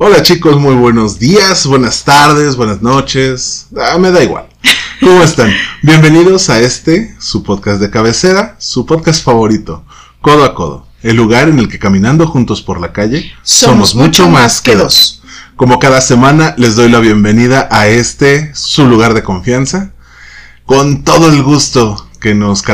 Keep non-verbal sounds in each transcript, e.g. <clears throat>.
Hola chicos, muy buenos días, buenas tardes, buenas noches. Ah, me da igual. ¿Cómo están? Bienvenidos a este, su podcast de cabecera, su podcast favorito, Codo a Codo, el lugar en el que caminando juntos por la calle somos, mucho más que dos. Como cada semana les doy la bienvenida a este, su lugar de confianza, con todo el gusto que nos,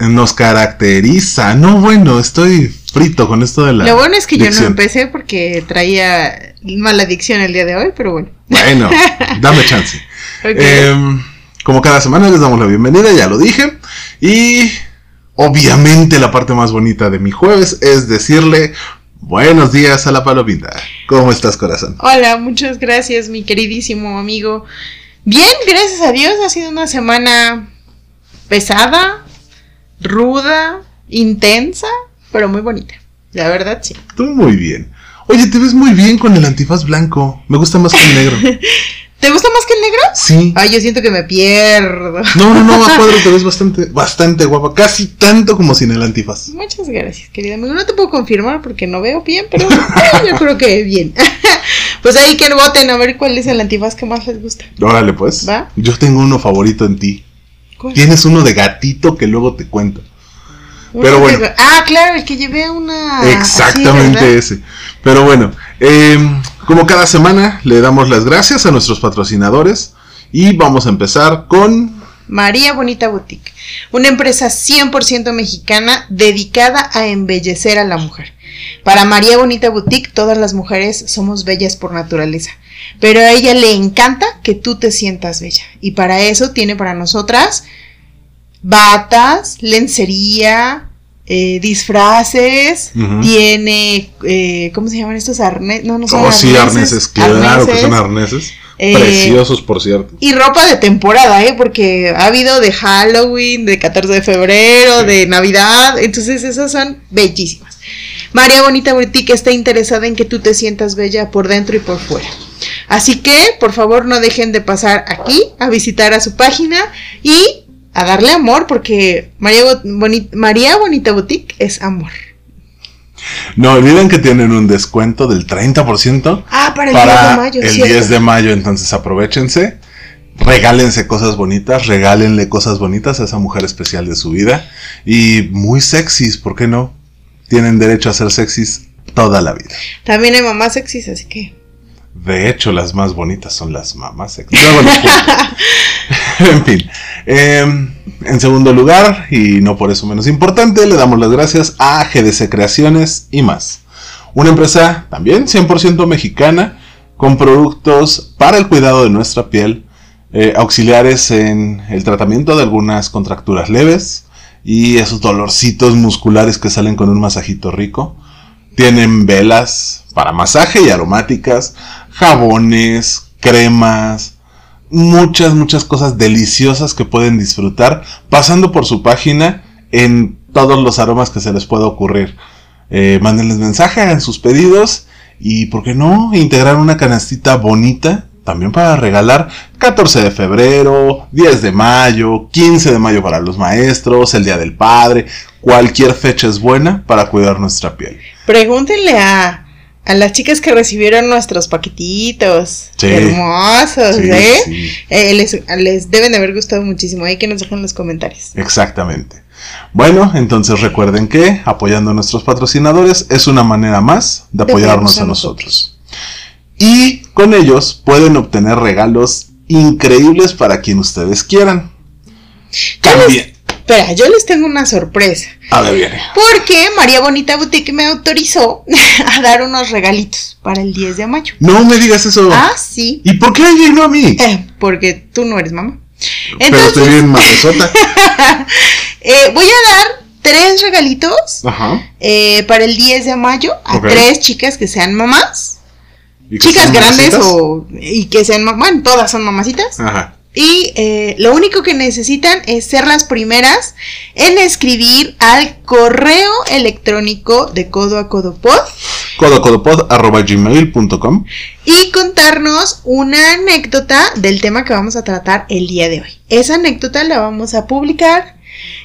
nos caracteriza. No, bueno, estoy frito con esto de la. Lo bueno es que yo no empecé porque traía mala dicción el día de hoy, pero bueno. Bueno, <laughs> dame chance. Em, como cada semana les damos la bienvenida, ya lo dije. Y obviamente la parte más bonita de mi jueves es decirle buenos días a la palomita. ¿Cómo estás, corazón? Hola, muchas gracias, mi queridísimo amigo. Bien, gracias a Dios, ha sido una semana pesada, ruda, intensa, pero muy bonita. La verdad, sí. Tú muy bien. Oye, te ves muy bien con el antifaz blanco. Me gusta más que el negro. <laughs> ¿Te gusta más que el negro? Sí. Ay, yo siento que me pierdo. No, no, no, <laughs> a cuadro te ves bastante, bastante guapa. Casi tanto como sin el antifaz. Muchas gracias, querida amigo. No te puedo confirmar porque no veo bien, pero <laughs> yo creo que bien. pues ahí que voten a ver cuál es el antifaz que más les gusta. Órale, pues. ¿Va? Yo tengo uno favorito en ti. Tienes uno de gatito que luego te cuento. Pero bueno. Ah, claro, el que llevé una. Exactamente ese. Pero bueno, em, como cada semana le damos las gracias a nuestros patrocinadores y vamos a empezar con María Bonita Boutique, una empresa 100% mexicana dedicada a embellecer a la mujer. Para María Bonita Boutique, todas las mujeres somos bellas por naturaleza, pero a ella le encanta que tú te sientas bella. Y para eso tiene para nosotras batas, lencería, eh, disfraces, tiene, eh, ¿cómo se llaman estos arneses? No, no son oh, arneses. sí, arneses, claro que son arneses. Eh, preciosos, por cierto. Y ropa de temporada, ¿eh? Porque ha habido de Halloween, de 14 de febrero, de Navidad. Entonces, esas son bellísimas. María Bonita Boutique está interesada en que tú te sientas bella por dentro y por fuera. Así que, por favor, no dejen de pasar aquí a visitar a su página y a darle amor, porque María, María Bonita Boutique es amor. No olviden que tienen un descuento del 30% ah, para el 10 de mayo. El 10 de mayo, entonces aprovechense. Regálense cosas bonitas, regálenle cosas bonitas a esa mujer especial de su vida. Y muy sexys, ¿por qué no? Tienen derecho a ser sexys toda la vida. También hay mamás sexys, así que. De hecho, las más bonitas son las mamás sexys. <laughs> en fin. Em, en segundo lugar, y no por eso menos importante, le damos las gracias a GDC Creaciones y más. Una empresa también 100% mexicana con productos para el cuidado de nuestra piel, eh, auxiliares en el tratamiento de algunas contracturas leves, y esos dolorcitos musculares que salen con un masajito rico. Tienen velas para masaje y aromáticas, jabones, cremas, muchas, muchas cosas deliciosas que pueden disfrutar pasando por su página en todos los aromas que se les pueda ocurrir. Eh, mándenles mensaje, hagan sus pedidos y, ¿por qué no?, integrar una canastita bonita también para regalar 14 de febrero, 10 de mayo, 15 de mayo para los maestros, el Día del Padre, cualquier fecha es buena para cuidar nuestra piel. Pregúntenle a, a las chicas que recibieron nuestros paquetitos. Hermosos, ¿eh? eh les, les, deben de haber gustado muchísimo. Hay que nos dejen los comentarios. Exactamente. Bueno, entonces recuerden que apoyando a nuestros patrocinadores es una manera más de apoyarnos a, nosotros. Y con ellos pueden obtener regalos increíbles para quien ustedes quieran. También. Espera, yo les tengo una sorpresa. A ver, viene. Porque María Bonita Boutique me autorizó <laughs> a dar unos regalitos para el 10 de mayo. No me digas eso. Ah, sí. ¿Y por qué y no a mí? Eh, porque tú no eres mamá. Pero estoy bien madresota. <laughs> eh, voy a dar tres regalitos eh, para el 10 de mayo a tres chicas que sean mamás chicas grandes o y que sean, bueno, todas son mamacitas. Ajá. Y eh, lo único que necesitan es ser las primeras en escribir al correo electrónico de codo a codopod. gmail.com Y contarnos una anécdota del tema que vamos a tratar el día de hoy. Esa anécdota la vamos a publicar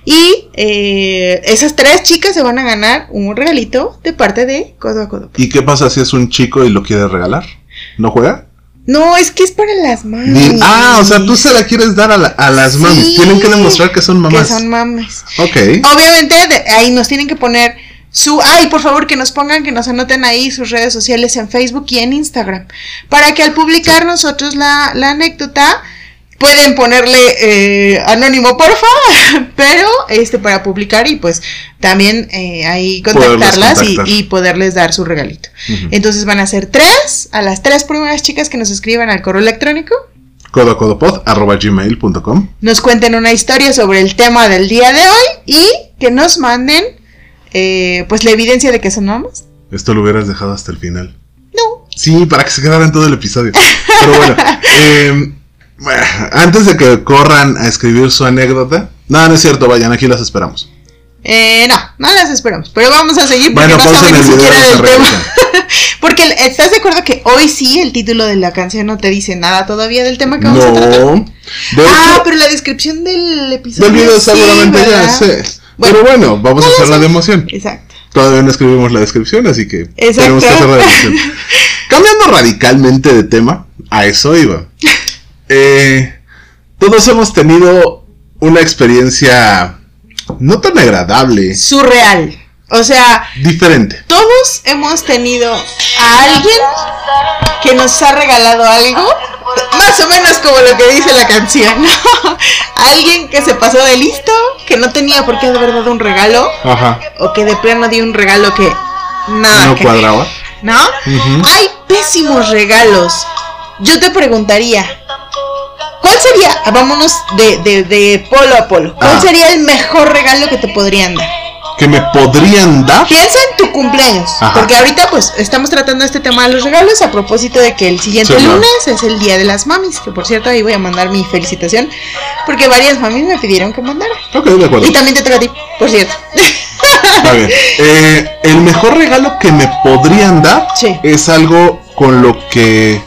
y eh, esas tres chicas se van a ganar un regalito de parte de Codo a Codo. ¿Y qué pasa si es un chico y lo quiere regalar? ¿No juega? No, es que es para las mamis. Ah, o sea, tú se la quieres dar a, la- a las Sí, mamis. Tienen que demostrar que son mamás. Que son mames. Ok. Obviamente de- ahí nos tienen que poner su, ay, por favor que nos pongan, que nos anoten ahí sus redes sociales en Facebook y en Instagram, para que al publicar nosotros la, la anécdota pueden ponerle eh, anónimo porfa, <laughs> pero este para publicar y pues también eh, ahí contactarlas y, poderles dar su regalito. Entonces van a ser tres, a las tres primeras chicas que nos escriban al correo electrónico, Codocodopod arroba gmail.com. nos cuenten una historia sobre el tema del día de hoy y que nos manden eh, pues la evidencia de que son mamás. Esto lo hubieras dejado hasta el final. No. Sí, para que se quedara en todo el episodio. Pero bueno, <laughs> eh, bueno, antes de que corran a escribir su anécdota. No, no es cierto, vayan, aquí las esperamos. Eh, no, no las esperamos, pero vamos a seguir porque Bueno, no saben ni siquiera del tema. <laughs> porque estás de acuerdo que hoy sí el título de la canción no te dice nada todavía del tema que vamos a tratar. No. De ah, hecho, pero la descripción del episodio. del video sí, seguramente ya sé. Bueno, Pero bueno, vamos a no lo hacer la sé. de emoción. Exacto. Todavía no escribimos la descripción, así que Exacto. tenemos que hacer la emoción. <laughs> Cambiando radicalmente de tema, a eso iba. <laughs> Eh, todos hemos tenido una experiencia no tan agradable, Surreal. O sea, diferente. todos hemos tenido a alguien que nos ha regalado algo, más o menos como lo que dice la canción, ¿no? <laughs> Alguien que se pasó de listo, que no tenía por qué haber dado un regalo, Ajá. o que de plano dio un regalo que nada No que- cuadraba. ¿No? Hay pésimos regalos. Yo te preguntaría, ¿cuál sería, ah, vámonos de, de, de polo a polo, cuál Ah. sería el mejor regalo que te podrían dar? Que me podrían dar. Piensa en tu cumpleaños, Ajá. porque ahorita pues estamos tratando este tema de los regalos a propósito de que el siguiente Sí, lunes es el día de las mamis, que por cierto ahí voy a mandar mi felicitación, porque varias mamis me pidieron que mandara. Ok, de acuerdo. Y también te toca a ti, por cierto. Está bien. Eh, el mejor regalo que me podrían dar Sí. es algo con lo que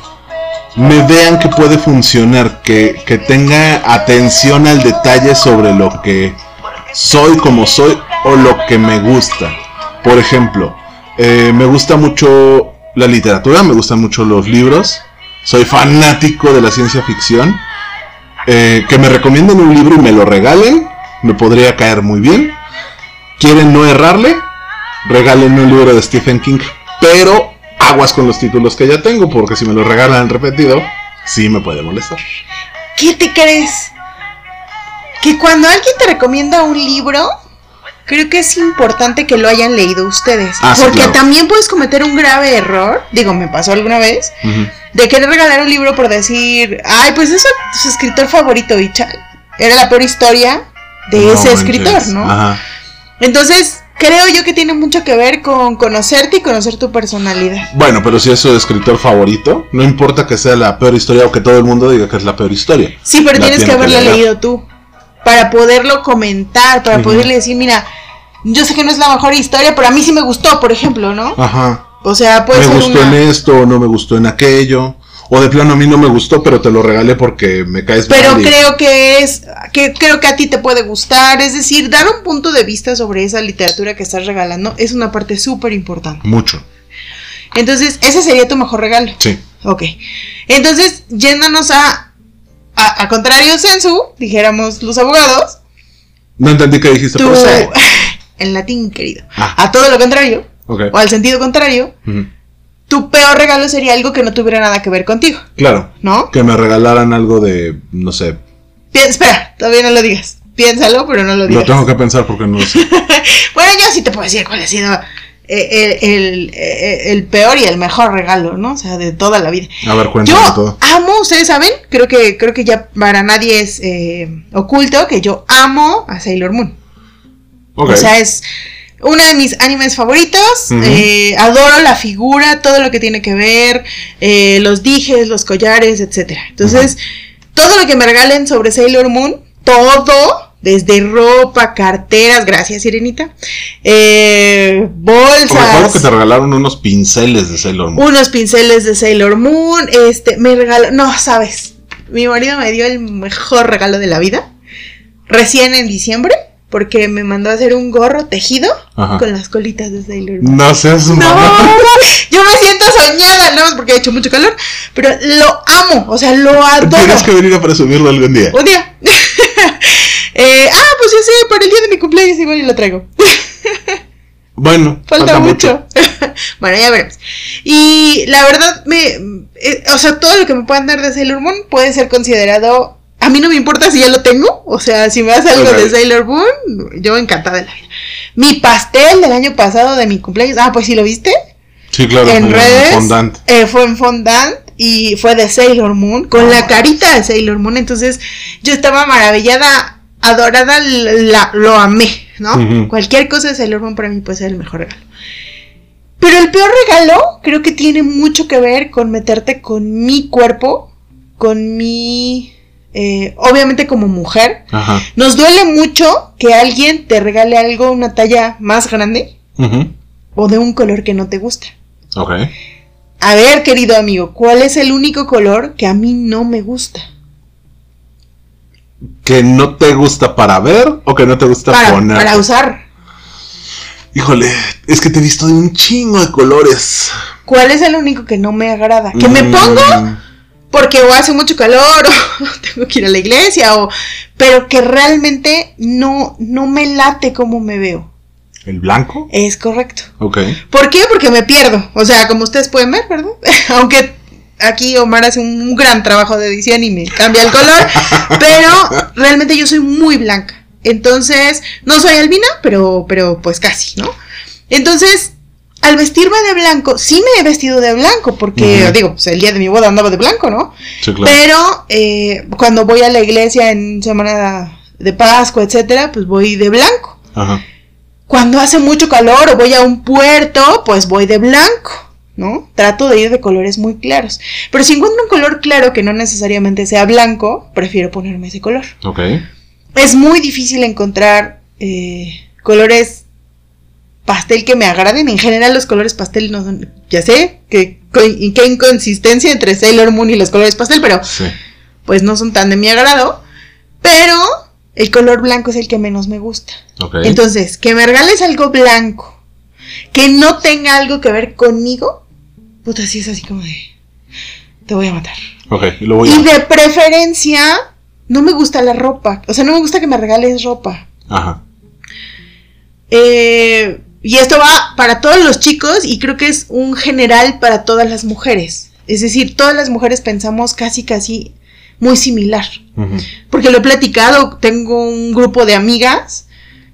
me vean que puede funcionar, que, que tenga atención al detalle sobre lo que soy como soy o lo que me gusta. Por ejemplo, eh, me gusta mucho la literatura, me gustan mucho los libros, soy fanático de la ciencia ficción. Eh, que me recomienden un libro y me lo regalen, me podría caer muy bien. ¿Quieren no errarle? Regálenme un libro de Stephen King. Pero aguas con los títulos que ya tengo, porque si me lo regalan repetido, sí me puede molestar. ¿Qué te crees? Que cuando alguien te recomienda un libro, creo que es importante que lo hayan leído ustedes. Ah, sí, porque claro. también puedes cometer un grave error, digo, me pasó alguna vez, de querer regalar un libro por decir, ay, pues es su escritor favorito y chal. Era la peor historia de No ese manches. escritor, ¿no? Ajá. Entonces, creo yo que tiene mucho que ver con conocerte y conocer tu personalidad. Bueno, pero si es su escritor favorito, no importa que sea la peor historia o que todo el mundo diga que es la peor historia. Sí, pero La tienes que haberla leído tú. Para poderlo comentar, para poderle decir, mira, yo sé que no es la mejor historia, pero a mí sí me gustó, por ejemplo, ¿no? Ajá. O sea, puede me ser gustó una... en esto o no me gustó en aquello. O de plano a mí no me gustó, pero te lo regalé porque me caes Pero mal y- creo que es, que creo que a ti te puede gustar, es decir, dar un punto de vista sobre esa literatura que estás regalando es una parte súper importante. Mucho. Entonces, ese sería tu mejor regalo. Sí. Ok. Entonces, yéndonos a, a, a contrario sensu, dijéramos los abogados, No entendí qué dijiste, tú, pero <laughs> en latín, querido, Ah. a todo lo contrario, Ok. o al sentido contrario. Tu peor regalo sería algo que no tuviera nada que ver contigo, Claro. ¿no? Que me regalaran algo de, no sé, Pi- espera, todavía no lo digas. Piénsalo, pero no lo lo digas. tengo que pensar porque no lo sé. <laughs> Bueno, yo sí te puedo decir cuál ha sido eh, el, el- eh, el peor y el mejor regalo, ¿no? O sea, de toda la vida. A ver, Yo cuéntame todo. amo, ustedes saben, creo que, creo que ya para nadie es eh, oculto que yo amo a Sailor Moon. Ok. O sea, es uno de mis animes favoritos. Eh, adoro la figura, todo lo que tiene que ver, eh, los dijes, los collares, etcétera. Entonces, todo lo que me regalen sobre Sailor Moon, todo, desde ropa, carteras, gracias, Sirenita, eh, bolsas. Recuerdo que te regalaron unos pinceles de Sailor Moon. Unos pinceles de Sailor Moon, este, me regaló, no, sabes, mi marido me dio el mejor regalo de la vida, recién en diciembre, porque me mandó a hacer un gorro tejido Ajá. con las colitas de Sailor Moon. No seas No, mamá. yo me siento soñada, no, porque ha hecho mucho calor, pero lo amo, o sea, lo adoro. Tienes que venir a presumirlo algún día. Un día. <laughs> Eh, ah, pues ya sé, para el día de mi cumpleaños igual y lo traigo. <laughs> Bueno, Falta, mucho. <laughs> bueno, ya veremos. Y la verdad, me, eh, o sea, todo lo que me puedan dar de Sailor Moon puede ser considerado. A mí no me importa si ya lo tengo. O sea, si me das algo de Sailor Moon, yo encantada de la vida. Mi pastel del año pasado de mi cumpleaños. Ah, pues sí lo viste. Sí, claro. en redes. fondant. eh, fue en fondant y fue de Sailor Moon, con la carita de Sailor Moon. Entonces yo estaba maravillada, adorada, la- lo amé, ¿no? Cualquier cosa de Sailor Moon para mí puede ser el mejor regalo. Pero el peor regalo creo que tiene mucho que ver con meterte con mi cuerpo, con mi... eh, obviamente como mujer. Ajá. Nos duele mucho que alguien te regale algo, una talla más grande o de un color que no te gusta. Ok. A ver, querido amigo, ¿cuál es el único color que a mí no me gusta? ¿Que no te gusta para ver o que no te gusta Para, poner? para usar. Híjole, es que te he visto de un chingo de colores. ¿Cuál es el único que no me agrada? Que me Mm, pongo porque o hace mucho calor <laughs> o tengo que ir a la iglesia o pero que realmente no no me late como me veo. ¿El blanco? Es correcto. Ok. ¿Por qué? Porque me pierdo. O sea, como ustedes pueden ver, ¿verdad? <laughs> Aunque aquí Omar hace un gran trabajo de edición y me cambia el color, <laughs> pero realmente yo soy muy blanca. Entonces, no soy albina, pero, pero pues casi, ¿no? Entonces, al vestirme de blanco, sí me he vestido de blanco, porque, digo, pues el día de mi boda andaba de blanco, ¿no? Sí, claro. Pero eh, cuando voy a la iglesia en semana de Pascua, etcétera, pues voy de blanco. Ajá. Cuando hace mucho calor o voy a un puerto, pues voy de blanco, ¿no? Trato de ir de colores muy claros. Pero si encuentro un color claro que no necesariamente sea blanco, prefiero ponerme ese color. Ok. Es muy difícil encontrar eh, colores pastel que me agraden. En general los colores pastel no son, ya sé, que, y qué inconsistencia entre Sailor Moon y los colores pastel, pero Sí. pues no son tan de mi agrado. Pero el color blanco es el que menos me gusta. Entonces, que me regales algo blanco, que no tenga algo que ver conmigo, puta, sí es así como de, te voy a matar. ok, y lo voy Y a. de preferencia, no me gusta la ropa, o sea, no me gusta que me regales ropa. Ajá. Eh, y esto va para todos los chicos y creo que es un general para todas las mujeres. Es decir, todas las mujeres pensamos casi, casi muy similar. Porque lo he platicado, tengo un grupo de amigas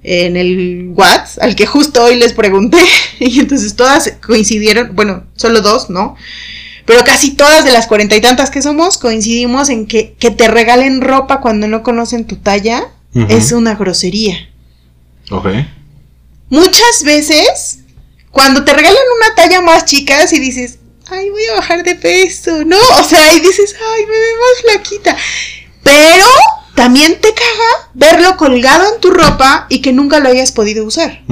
en el WhatsApp al que justo hoy les pregunté <laughs> y entonces todas coincidieron, bueno, solo dos, ¿no? Pero casi todas de las cuarenta y tantas que somos coincidimos en que, que te regalen ropa cuando no conocen tu talla es una grosería. Ok. Muchas veces, cuando te regalan una talla más chica, y dices, ay, voy a bajar de peso, ¿no? O sea, y dices, ay, me veo más flaquita. Pero también te caga verlo colgado en tu ropa y que nunca lo hayas podido usar.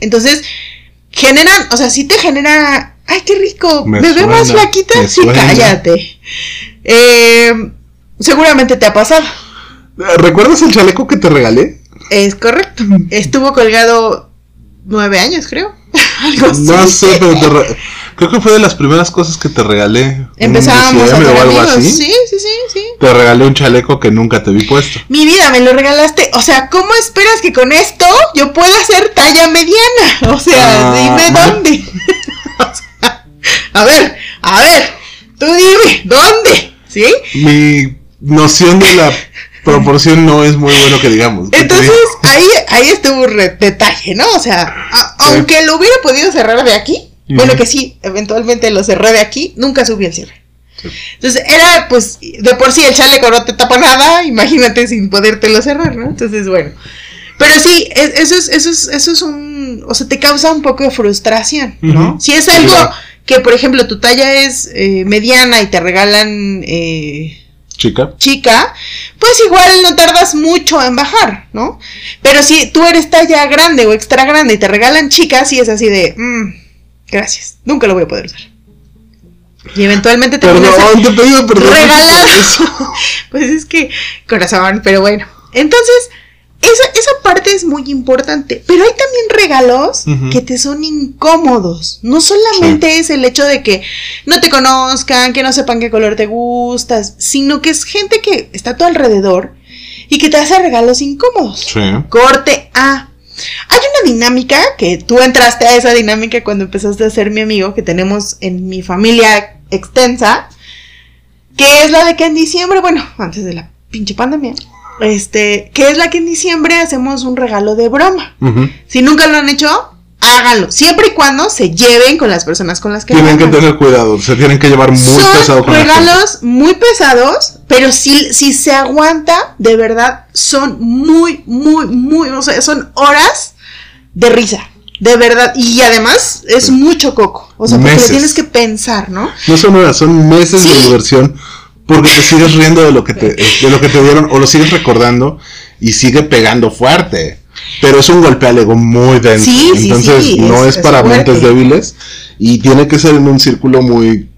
Entonces, generan, o sea, sí te genera, ay, qué rico, Me me, veo más flaquita. Sí, cállate. Eh, seguramente te ha pasado. ¿Recuerdas el chaleco que te regalé? Es correcto. Estuvo colgado nueve años, creo. <laughs> Algo así. No sé, pero te re- creo que fue de las primeras cosas que te regalé. Empezábamos a ser o algo amigos. así. Sí, sí, sí, sí. Te regalé un chaleco que nunca te vi puesto. Mi vida, me lo regalaste. O sea, ¿cómo esperas que con esto yo pueda hacer talla mediana? <laughs> O sea, Ah, dime dónde. <laughs> O sea, a ver, a ver, tú dime, ¿dónde? ¿Sí? Mi noción de la proporción no es muy bueno que digamos. ¿Qué te Entonces, ahí, ahí estuvo un detalle, ¿no? O sea, a- aunque lo hubiera podido cerrar de aquí, bueno que sí, eventualmente lo cerré de aquí, nunca subí el cierre. Sí. Entonces, era, pues, de por sí el chaleco no te tapa nada, imagínate sin podértelo cerrar, ¿no? Entonces, bueno. Pero sí, es- eso es, eso es, eso es un, o sea, te causa un poco de frustración, ¿no? Si es algo claro. que, por ejemplo, tu talla es eh, mediana y te regalan eh, Chica. chica, pues igual no tardas mucho en bajar, ¿no? Pero si tú eres talla grande o extra grande y te regalan chicas, sí es así de, "Mm, gracias, nunca lo voy a poder usar. Y eventualmente te Perdón, te he pedido perdón. regalado. <laughs> pues es que, corazón, pero bueno. Entonces, esa, esa parte es muy importante. Pero hay también regalos que te son incómodos. No solamente es el hecho de que no te conozcan, que no sepan qué color te gustas, sino que es gente que está a tu alrededor y que te hace regalos incómodos. Sí. Corte A. Hay una dinámica que tú entraste a esa dinámica cuando empezaste a ser mi amigo, que tenemos en mi familia extensa, que es la de que en diciembre, bueno, antes de la pinche pandemia, este, que es la que en diciembre hacemos un regalo de broma. Si nunca lo han hecho, háganlo, siempre y cuando se lleven con las personas con las que lo Tienen que tener cuidado, se tienen que llevar muy Son pesado con regalos muy pesados, pero si, si se aguanta, de verdad, son muy, muy, muy, o sea, son horas de risa, de verdad. Y además es Sí. mucho coco, o sea, porque Meses. le tienes que pensar, ¿no? No son horas, son meses de diversión porque te sigues <laughs> riendo de lo que te, de lo que te dieron o lo sigues recordando y sigue pegando fuerte. Pero es un golpe al ego muy denso. Sí, sí, Entonces sí, no es- para fuerte. mentes débiles y tiene que ser en un círculo muy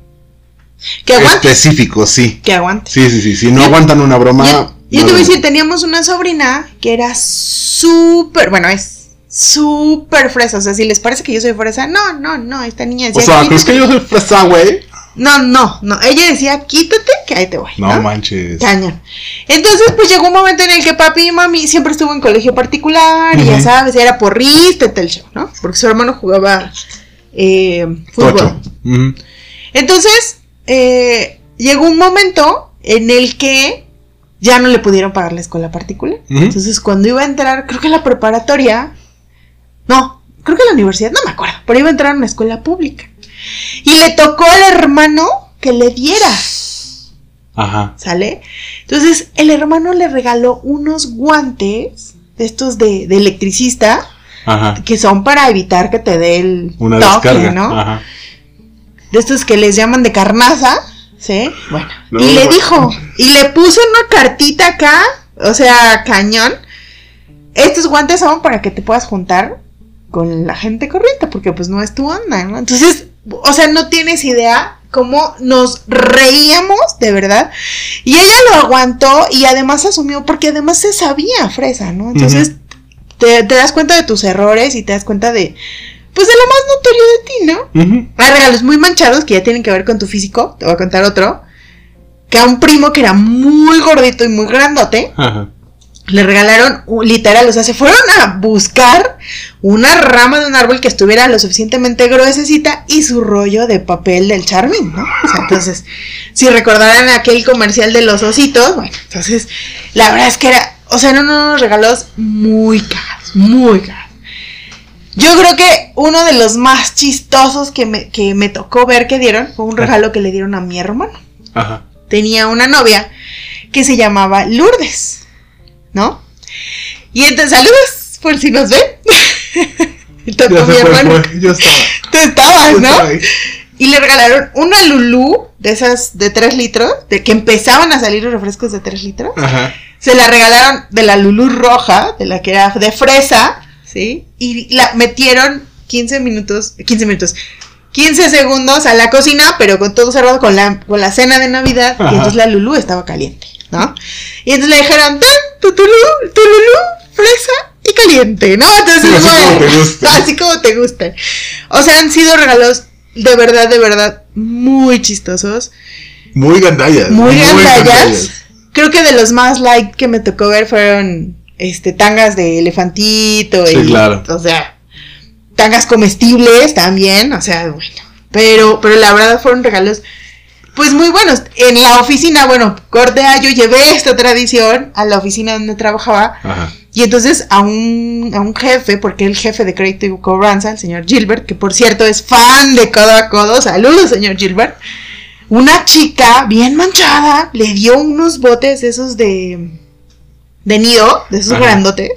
Que aguante, específico, sí. que aguante. Sí, sí, sí. Si no Yo- aguantan una broma. Yo, yo te voy a decir, teníamos una sobrina que era súper, bueno, es súper fresa. O sea, si les parece que yo soy fresa, no, no, no, esta niña O decía, sea, ¿crees que yo soy fresa, güey? No, no, no. Ella decía, quítate, que ahí te voy. No, ¿no? manches. Cañón. Entonces, pues llegó un momento en el que papi y mami siempre estuvo en colegio particular, y ya sabes, era porrista y tal show, ¿no? Porque su hermano jugaba eh, fútbol. Entonces, eh, llegó un momento en el que ya no le pudieron pagar la escuela particular. Entonces, cuando iba a entrar, creo que la preparatoria, no, creo que la universidad, no me acuerdo, pero iba a entrar a una escuela pública. Y le tocó al hermano que le diera, Ajá. ¿sale? Entonces, el hermano le regaló unos guantes de estos de, de electricista Ajá. que son para evitar que te dé el Una toque, descarga. ¿no? Ajá. de estos que les llaman de carnaza, ¿sí? Bueno, No, y le dijo, y le puso una cartita acá, o sea, cañón. Estos guantes son para que te puedas juntar con la gente corriente, porque pues no es tu onda, ¿no? Entonces, o sea, no tienes idea cómo nos reíamos, de verdad. Y ella lo aguantó y además asumió, porque además se sabía fresa, ¿no? Entonces, te, te das cuenta de tus errores y te das cuenta de, pues de lo más notorio de ti, ¿no? Hay regalos muy manchados que ya tienen que ver con tu físico. Te voy a contar otro. Que a un primo que era muy gordito y muy grandote, Ajá. Le regalaron, literal, o sea, se fueron a buscar una rama de un árbol que estuviera lo suficientemente gruesecita y su rollo de papel del Charmin, ¿no? O sea, entonces, si recordarán aquel comercial de los ositos, bueno, entonces, la verdad es que era, o sea, eran unos regalos muy caros, muy caros. Yo creo que uno de los más chistosos que me, que me tocó ver que dieron fue un regalo que le dieron a mi hermano Ajá. tenía una novia que se llamaba Lourdes, ¿no? Y entonces, saludos, por si nos ven. <laughs> Ya mi hermano. fue, Yo estaba. <laughs> Tú estabas, yo ¿no? estaba. Y le regalaron una Lulú de esas de 3 litros, de que empezaban a salir los refrescos de 3 litros. Ajá. Se la regalaron de la Lulú roja, de la que era de fresa, ¿sí? Y la metieron 15 minutos, 15 minutos, 15 segundos a la cocina, pero con todo cerrado con la, con la cena de Navidad. Ajá. Y entonces la Lulú estaba caliente, ¿no? Y entonces le dijeron, tan, tu, tu, Lulú, tu Lulú, fresa y caliente, ¿no? Entonces, Sí, así bueno, como te gusta. Así como te gustan. O sea, han sido regalos de verdad, de verdad, muy chistosos Muy gandallas. muy gandallas. gandallas. Creo que de los más light que me tocó ver fueron este tangas de elefantito Sí, y claro. o sea, tangas comestibles también, o sea, bueno, pero pero la verdad fueron regalos pues muy buenos. En la oficina, bueno, corte yo llevé esta tradición a la oficina donde trabajaba Ajá. y entonces a un, a un jefe, porque el jefe de crédito y cobranza, el señor Gilbert, que por cierto es fan de codo a codo, saludos señor Gilbert, una chica bien manchada le dio unos botes esos de, de nido, de esos Ajá. grandotes,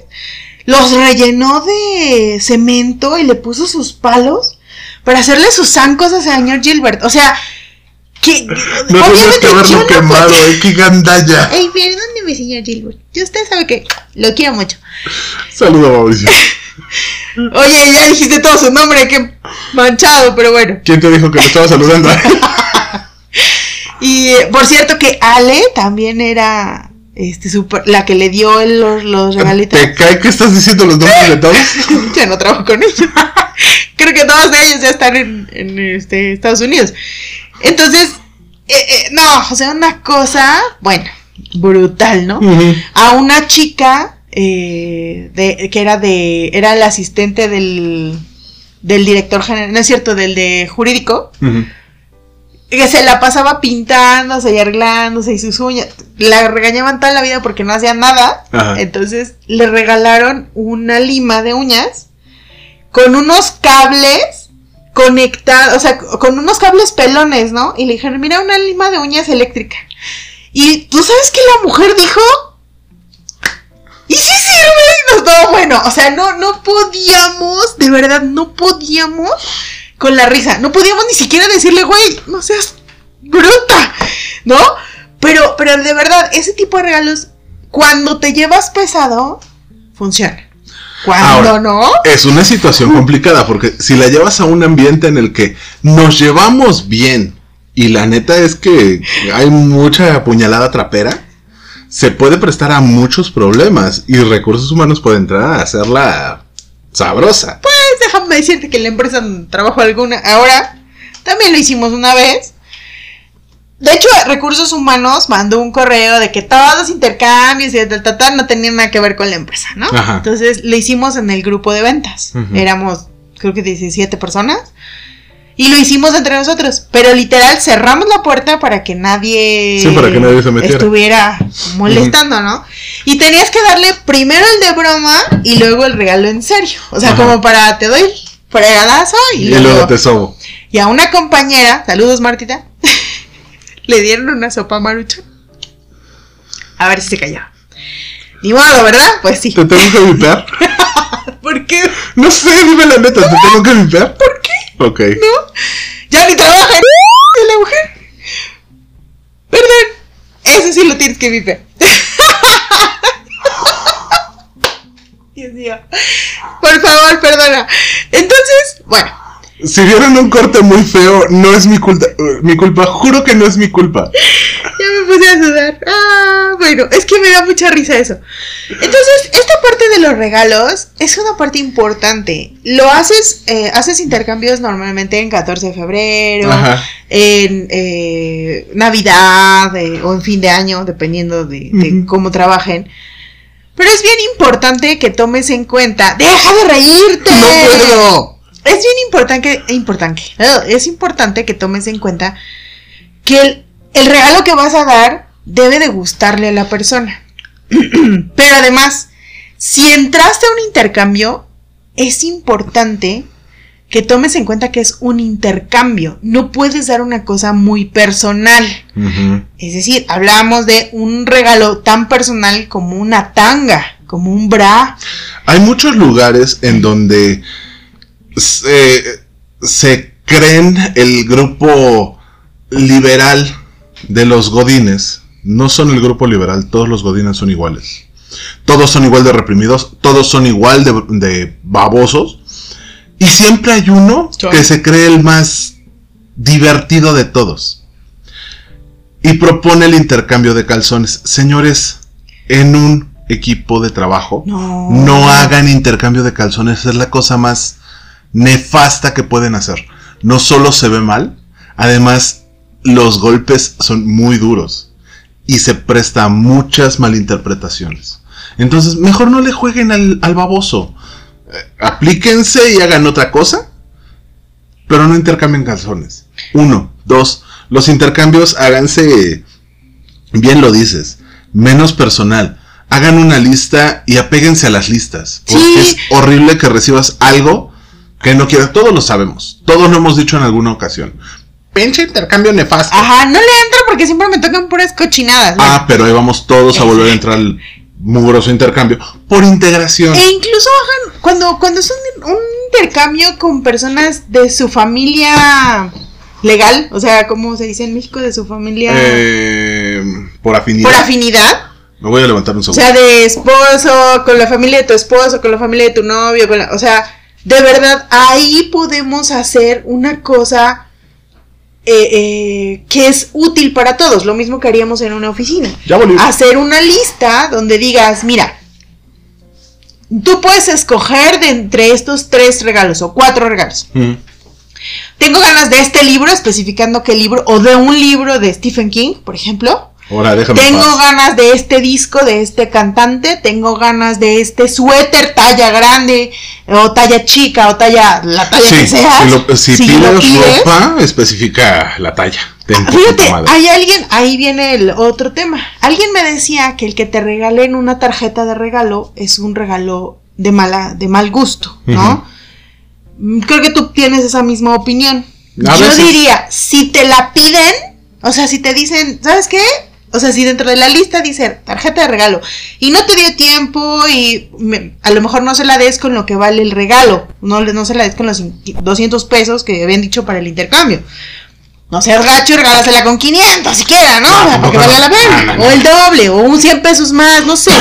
los rellenó de cemento y le puso sus palos para hacerle sus zancos al señor Gilbert. O sea, que... No tenías que haberlo no quemado, podía- eh. Qué gandalla. Ey, perdóneme, señor Gilbert. Yo usted sabe que lo quiero mucho. Saludo, Mauricio. <laughs> Oye, ya dijiste todo su nombre, qué manchado, pero bueno. ¿Quién te dijo que lo estaba saludando? <laughs> Y eh, por cierto que Ale también era este, super, la que le dio el- los, los regalitos. ¿Te cae que estás diciendo los nombres de todos? <laughs> ya no trabajo con ellos. Creo que todos ellos ya están en, en, este, Estados Unidos. Entonces, eh, eh, no, o sea, una cosa, bueno, brutal, ¿no? A una chica eh, de, que era de, era la asistente del, del director general, no es cierto, del de jurídico, que se la pasaba pintándose y arreglándose y sus uñas. La regañaban toda la vida porque no hacía nada. Ajá. Entonces le regalaron una lima de uñas con unos cables conectados, o sea, con unos cables pelones, ¿no? Y le dijeron, mira, una lima de uñas eléctrica. Y tú sabes que la mujer dijo, ¿y si sirve? Y nos todo bueno, o sea, no, no podíamos, de verdad, no podíamos con la risa, no podíamos ni siquiera decirle, güey, no seas bruta, ¿no? Pero, pero de verdad, ese tipo de regalos, cuando te llevas pesado, funciona. Cuando Ahora, no, Es una situación complicada porque si la llevas a un ambiente en el que nos llevamos bien y la neta es que hay mucha puñalada trapera, se puede prestar a muchos problemas y recursos humanos puede entrar a hacerla sabrosa. pues déjame decirte que en la empresa donde trabajo alguna, ahora, también lo hicimos una vez. De hecho, Recursos Humanos mandó un correo de que todos los intercambios y tal, tal, tal, no tenían nada que ver con la empresa, ¿no? Ajá. Entonces lo hicimos en el grupo de ventas. Ujú. Éramos, creo que 17 personas. Y lo hicimos entre nosotros. Pero literal cerramos la puerta para que nadie, Sí, para que nadie se metiera. estuviera molestando, ¿no? Y tenías que darle primero el de broma y luego el regalo en serio. O sea, Ajá. como para te doy fregadazo y, Y luego, luego te sobo. y a una compañera, saludos Martita, le dieron una sopa marucha. A ver si se callaba. Ni modo, ¿verdad? Pues sí. ¿Te tengo que <laughs> vipear? ¿Por qué? No sé, dime la neta, ¿te tengo que vipear? ¿Por qué? Ok. ¿No? Ya ni trabaja en la mujer. Perdón. Eso sí lo tienes que viper. <laughs> Dios mío. Por favor, perdona. Entonces, bueno. Si vieron un corte muy feo, no es mi culpa, mi culpa, juro que no es mi culpa. Ya me puse a sudar. Ah, bueno, es que me da mucha risa eso. Entonces, esta parte de los regalos es una parte importante. Lo haces, eh, haces intercambios normalmente en 14 de febrero, Ajá. en eh, Navidad eh, o en fin de año, dependiendo de, de Ujú. cómo trabajen. Pero es bien importante que tomes en cuenta. ¡Deja de reírte! No puedo. Es bien importante, importante, ah, es importante que tomes en cuenta que el, el regalo que vas a dar debe de gustarle a la persona. <clears throat> Pero además, si entraste a un intercambio, es importante que tomes en cuenta que es un intercambio. No puedes dar una cosa muy personal. Es decir, hablamos de un regalo tan personal como una tanga, como un bra. Hay muchos lugares en donde se, se creen el grupo liberal de los godines. No son el grupo liberal, todos los godines son iguales. Todos son igual de reprimidos, todos son igual de, de babosos. Y siempre hay uno que se cree el más divertido de todos. Y propone el intercambio de calzones. Señores, en un equipo de trabajo, No. no hagan intercambio de calzones. Es la cosa más nefasta que pueden hacer. No solo se ve mal, además los golpes son muy duros y se presta a muchas malinterpretaciones. Entonces, mejor no le jueguen al, al baboso. Eh, aplíquense y hagan otra cosa, pero no intercambien calzones. Uno, dos, los intercambios háganse, bien lo dices, menos personal. Hagan una lista y apéguense a las listas. Porque Sí. es horrible que recibas algo que no quieras. Todos lo sabemos. Todos lo hemos dicho en alguna ocasión. Pinche intercambio nefasto. Ajá, no le entro porque siempre me tocan puras cochinadas. Bueno, Ah, pero ahí vamos todos a volver a entrar al mugroso intercambio. Por integración. E incluso hagan, cuando, cuando es un, un intercambio con personas de su familia legal, o sea, como se dice en México, de su familia Eh, por afinidad. por afinidad, Me voy a levantar un o segundo. sea, de esposo, con la familia de tu esposo, con la familia de tu novio, con la, o sea, de verdad, ahí podemos hacer una cosa eh, eh, que es útil para todos, lo mismo que haríamos en una oficina. Ya. Hacer una lista donde digas, mira, tú puedes escoger de entre estos tres regalos o cuatro regalos. Mm. Tengo ganas de este libro, especificando qué libro, o de un libro de Stephen King, por ejemplo. Déjame Tengo paz. ganas de este disco, de este cantante, tengo ganas de este suéter talla grande, o talla chica, o talla, la talla Sí, que sea. si, lo- si Si pides, lo pides- ropa, especifica la talla. Fíjate, hay alguien, ahí viene el otro tema. Alguien me decía que el que te regalen una tarjeta de regalo es un regalo de mala, de mal gusto, ¿no? Mm, Creo que tú tienes esa misma opinión. A Yo veces. diría, si te la piden, o sea, si te dicen, ¿sabes qué? O sea, si dentro de la lista dice tarjeta de regalo y no te dio tiempo y me- a lo mejor no se la des con lo que vale el regalo, no, no se la des con los in- 200 pesos que habían dicho para el intercambio. No seas gacho y regálasela con 500 siquiera, ¿no? No, O sea, tampoco porque valga no. la pena. No, no, no. O el doble, o un 100 pesos más, no sé.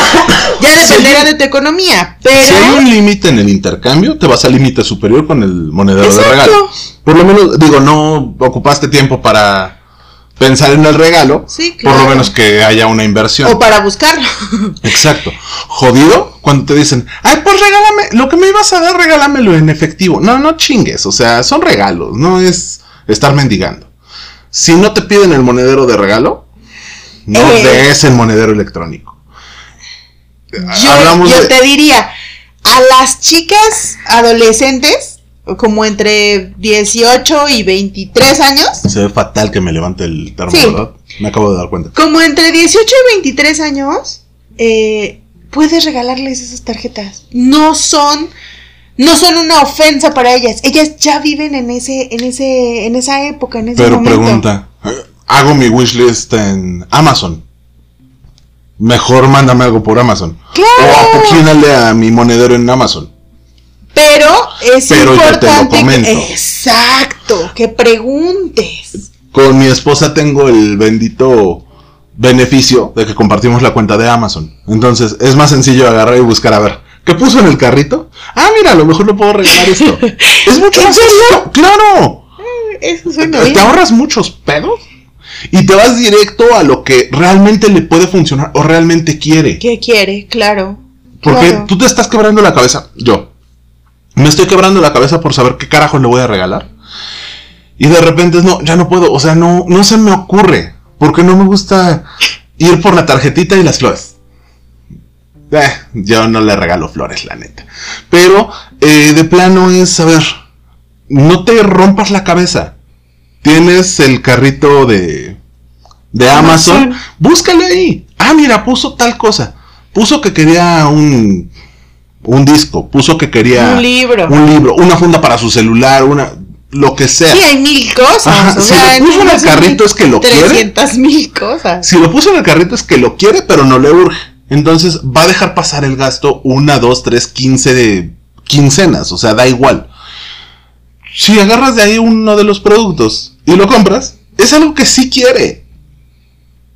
Ya dependerá de tu economía. Pero. Si hay un límite en el intercambio, te vas al límite superior con el monedero Exacto. de regalo. Por lo menos, digo, no ocupaste tiempo para pensar en el regalo. Sí, Por lo menos que haya una inversión. O para buscarlo. <laughs> Exacto. Jodido cuando te dicen, ay, pues regálame, lo que me ibas a dar, regálamelo en efectivo. No, no chingues, o sea, son regalos, no es estar mendigando. Si no te piden el monedero de regalo, no Eh. des el monedero electrónico. Yo, Hablamos yo de- te diría, a las chicas adolescentes, como entre 18 y 23 años, Se ve fatal que me levante el termo, Sí. ¿verdad? Me acabo de dar cuenta. como entre 18 y 23 años, eh, puedes regalarles esas tarjetas. No son, no son una ofensa para ellas. Ellas ya viven en ese, en ese, en esa época, en ese Pero momento. pregunta, eh, hago mi wishlist en Amazon. Mejor mándame algo por Amazon. Claro. O apoquínale a mi monedero en Amazon. Pero es Pero yo te lo importante. que- exacto, que preguntes. Con mi esposa tengo el bendito beneficio de que compartimos la cuenta de Amazon. Entonces es más sencillo agarrar y buscar a ver. ¿Qué puso en el carrito? Ah, mira, a lo mejor le puedo regalar esto. <laughs> es mucho ¿En más serio? ¡Claro! Eso suena bien. te ahorras muchos pedos y te vas directo a lo que realmente le puede funcionar o realmente quiere. ¿Qué quiere? Claro. Porque claro. tú te estás quebrando la cabeza. Yo. Me estoy quebrando la cabeza por saber qué carajo le voy a regalar. Y de repente no, ya no puedo. O sea, no, no se me ocurre. Porque no me gusta ir por la tarjetita y las flores. Eh, yo no le regalo flores, la neta. Pero eh, de plano es, a ver, no te rompas la cabeza. Tienes el carrito de, de Amazon. Amazon. Búscale ahí. Ah, mira, puso tal cosa. Puso que quería un, un disco. Puso que quería Un libro. un libro, una funda para su celular, una lo que sea. Sí, hay mil cosas. Ajá, o si sea, lo puso en el carrito es que lo quiere. 300 mil cosas. Si lo puso en el carrito es que lo quiere, pero no le urge. Entonces va a dejar pasar el gasto una, dos, tres, quince de quincenas. O sea, da igual. Si agarras de ahí uno de los productos y lo compras, es algo que sí quiere.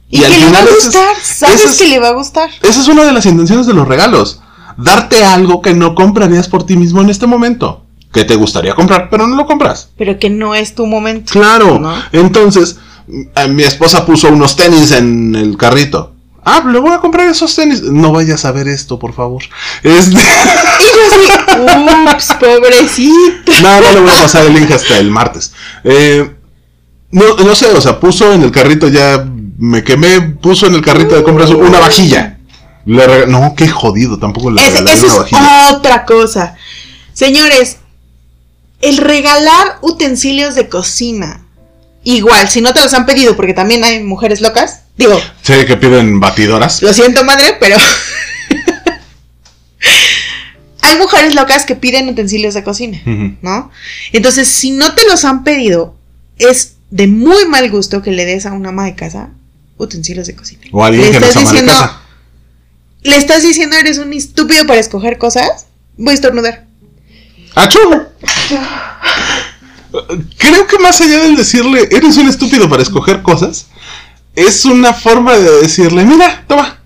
Y, que le va a gustar. Sabes es- que le va a gustar. Esa es una de las intenciones de los regalos. Darte algo que no comprarías por ti mismo en este momento. Que te gustaría comprar, pero no lo compras. Pero que no es tu momento. Claro. ¿no? Entonces, mi esposa puso unos tenis en el carrito. Ah, le voy a comprar esos tenis. No vayas a ver esto, por favor. Este- Y yo así, ups, pobrecito. no, no le voy a pasar el link hasta el martes. Eh, no, no sé, o sea, puso en el carrito ya. Me quemé, puso en el carrito de compras una vajilla. Le no, qué jodido, tampoco le eso es vajilla. otra cosa. Señores, el regalar utensilios de cocina. Igual, si no te los han pedido, porque también hay mujeres locas. Digo, Sé que piden batidoras. Lo siento, madre, pero. <laughs> Hay mujeres locas que piden utensilios de cocina. ¿no? Entonces, si no te los han pedido, es de muy mal gusto que le des a una ama de casa utensilios de cocina. O alguien Le que no estás es ama de diciendo- casa. ¿Le estás diciendo eres un estúpido para escoger cosas? Voy a estornudar. ¡Achú! Creo que más allá del decirle, eres un estúpido para escoger cosas, es una forma de decirle, mira, toma.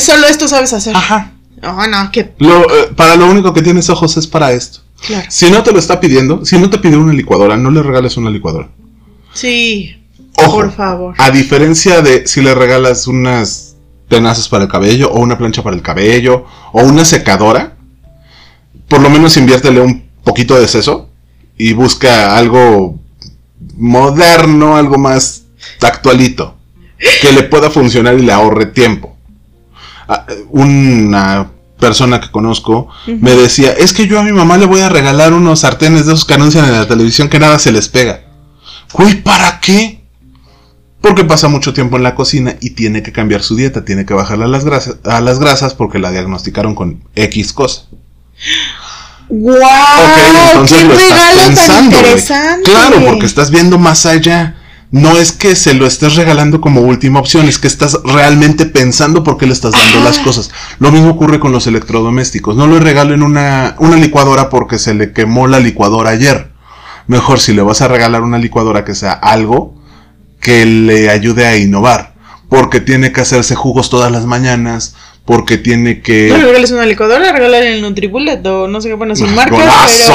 Solo esto sabes hacer. Ajá. No, no, que. Lo, eh, para lo único que tienes ojos es para esto. Claro. Si no te lo está pidiendo, si no te pide una licuadora, no le regales una licuadora. Sí. Ojo, Por favor. a diferencia de si le regalas unas tenazas para el cabello, o una plancha para el cabello, o una secadora, por lo menos inviértele un poquito de seso y busca algo moderno, algo más actualito, que le pueda funcionar y le ahorre tiempo. Ah, Una persona que conozco me decía, es que yo a mi mamá le voy a regalar unos sartenes de esos que anuncian en la televisión que nada se les pega. Güey, ¿para qué? Porque pasa mucho tiempo en la cocina y tiene que cambiar su dieta, tiene que bajarle a las grasas, a las grasas porque la diagnosticaron con X cosa. ¡Wow! Ok, entonces ¡Qué lo estás tan interesante! Claro, porque estás viendo más allá. No es que se lo estés regalando como última opción, es que estás realmente pensando por qué le estás dando Ah. las cosas. Lo mismo ocurre con los electrodomésticos. No le regalen una, una licuadora porque se le quemó la licuadora ayer. Mejor si le vas a regalar una licuadora que sea algo que le ayude a innovar. Porque tiene que hacerse jugos todas las mañanas, porque tiene que... No le regales una licuadora, regálale el Nutribullet o no sé qué, bueno, sin marca, ¡Golazo!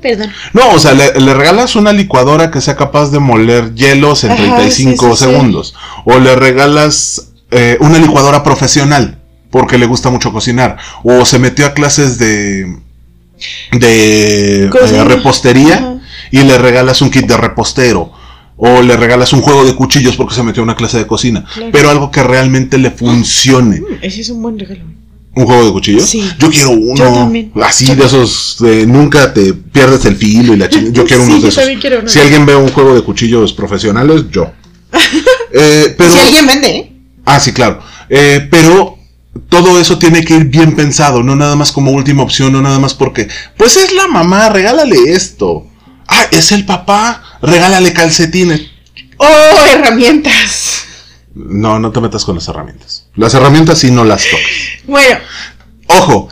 pero... Perdón. No, o sea, le, le regalas una licuadora que sea capaz de moler hielos en Ajá, 35 sí, sí, sí. segundos. O le regalas eh, una licuadora profesional porque le gusta mucho cocinar. O se metió a clases de, de eh, repostería Ajá. y le regalas un kit de repostero. O le regalas un juego de cuchillos porque se metió a una clase de cocina. Claro. Pero algo que realmente le funcione. Mm, ese es un buen regalo. ¿Un juego de cuchillos? Sí. Yo quiero uno. Yo también. Así Yo de esos, de nunca te pierdes el filo y la chingada. Yo <laughs> quiero Sí, uno de yo esos. también quiero uno. Si alguien ve un juego de cuchillos profesionales, yo. <laughs> Eh, pero, Si alguien vende, ¿eh? Ah, sí, claro. Eh, pero todo eso tiene que ir bien pensado, no nada más como última opción, no nada más porque, pues es la mamá, regálale esto. Ah, es el papá, regálale calcetines. ¡Oh, herramientas! No, no te metas con las herramientas. Las herramientas sí no las toques. Bueno, Ojo,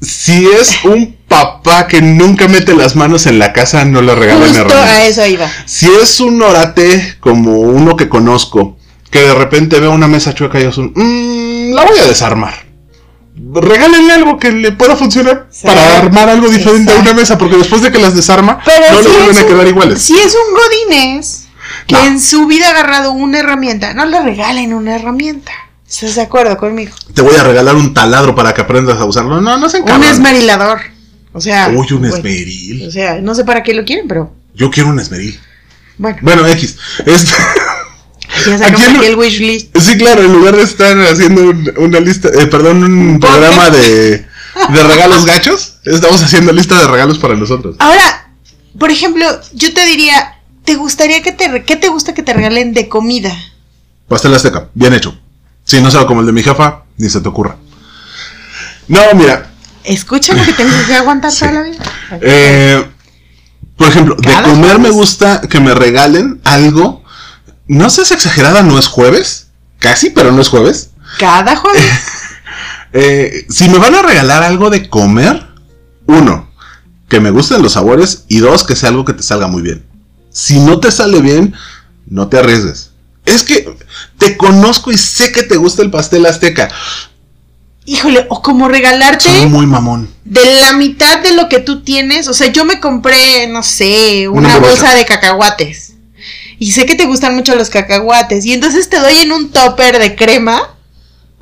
si es un papá que nunca mete las manos en la casa, no le regalen justo a herramientas. eso iba. Si es un orate como uno que conozco, que de repente ve una mesa chueca y es un, "Mm, la voy a desarmar. Regálenle algo que le pueda funcionar Sí. para armar algo diferente a una Exacto. mesa, porque después de que las desarma, Pero no si le vuelven a un- quedar iguales. Si es un godinés que No. en su vida ha agarrado una herramienta, no le regalen una herramienta. ¿Estás de acuerdo conmigo? Te voy a regalar un taladro para que aprendas a usarlo. No, no se Un encabronen. esmerilador. O sea. Uy, un bueno, esmeril. O sea, no sé para qué lo quieren, pero Yo quiero un esmeril. bueno. Bueno, X. Este... Ya sacamos quién- aquí el wish list. Sí, claro, en lugar de estar haciendo un- una lista, eh, perdón, un programa de, de regalos gachos, estamos haciendo lista de regalos para nosotros. Ahora, por ejemplo, yo te diría, ¿te gustaría que te qué te gusta que te regalen de comida? Pastel azteca, bien hecho. Si no sabe como el de mi jefa, ni se te ocurra. No, mira, Escucha lo que tengo que aguantar <laughs> Sí. toda la vida. eh, por ejemplo, de comer me gusta que me regalen algo. No sé si exagerada, no es jueves, casi, pero no es jueves. Cada jueves. <laughs> Eh, si me van a regalar algo de comer, uno, que me gusten los sabores y dos, que sea algo que te salga muy bien. Si no te sale bien, no te arriesgues. Es que te conozco y sé que te gusta el pastel azteca. Híjole, o como regalarte Soy muy mamón. de la mitad de lo que tú tienes. O sea, yo me compré, no sé, una, Una bolsa. bolsa de cacahuates. Y sé que te gustan mucho los cacahuates. Y entonces te doy en un topper de crema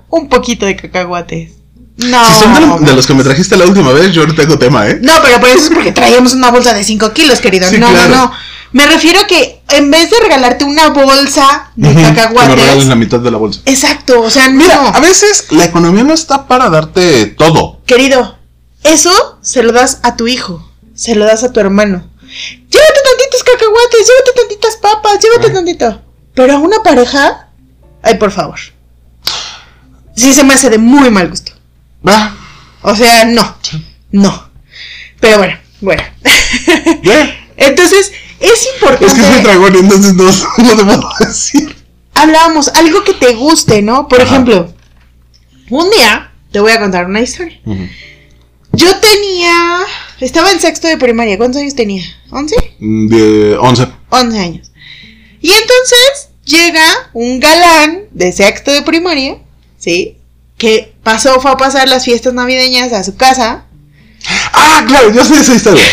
un poquito de cacahuates. No. si son de, lo- de los que me trajiste la última vez, yo no tengo tema, ¿eh? No, pero por eso es porque traíamos una bolsa de 5 kilos, querido. Sí, no, claro. no, no. Me refiero a que en vez de regalarte una bolsa de Ujú, Que me cacahuates. regalen la mitad de la bolsa. Exacto, o sea, no. Mira, a veces la economía no está para darte todo. Querido, eso se lo das a tu hijo, se lo das a tu hermano. Llévate tantitos cacahuates, llévate tantitas papas, llévate Ah. tantito. Pero a una pareja, ay, por favor. Sí se me hace de muy mal gusto. Va, O sea, no, no. Pero bueno, bueno. <laughs> Entonces, es importante. Es que soy dragón, entonces no, <laughs> no te puedo decir. hablábamos, algo que te guste, ¿no? Por Ajá. ejemplo, un día te voy a contar una historia. Yo tenía, estaba en sexto de primaria, ¿cuántos años tenía? ¿11? De 11. 11 años. Y entonces llega un galán de sexto de primaria, ¿sí? Que pasó, fue a pasar las fiestas navideñas a su casa Ah, claro, yo sé esa historia.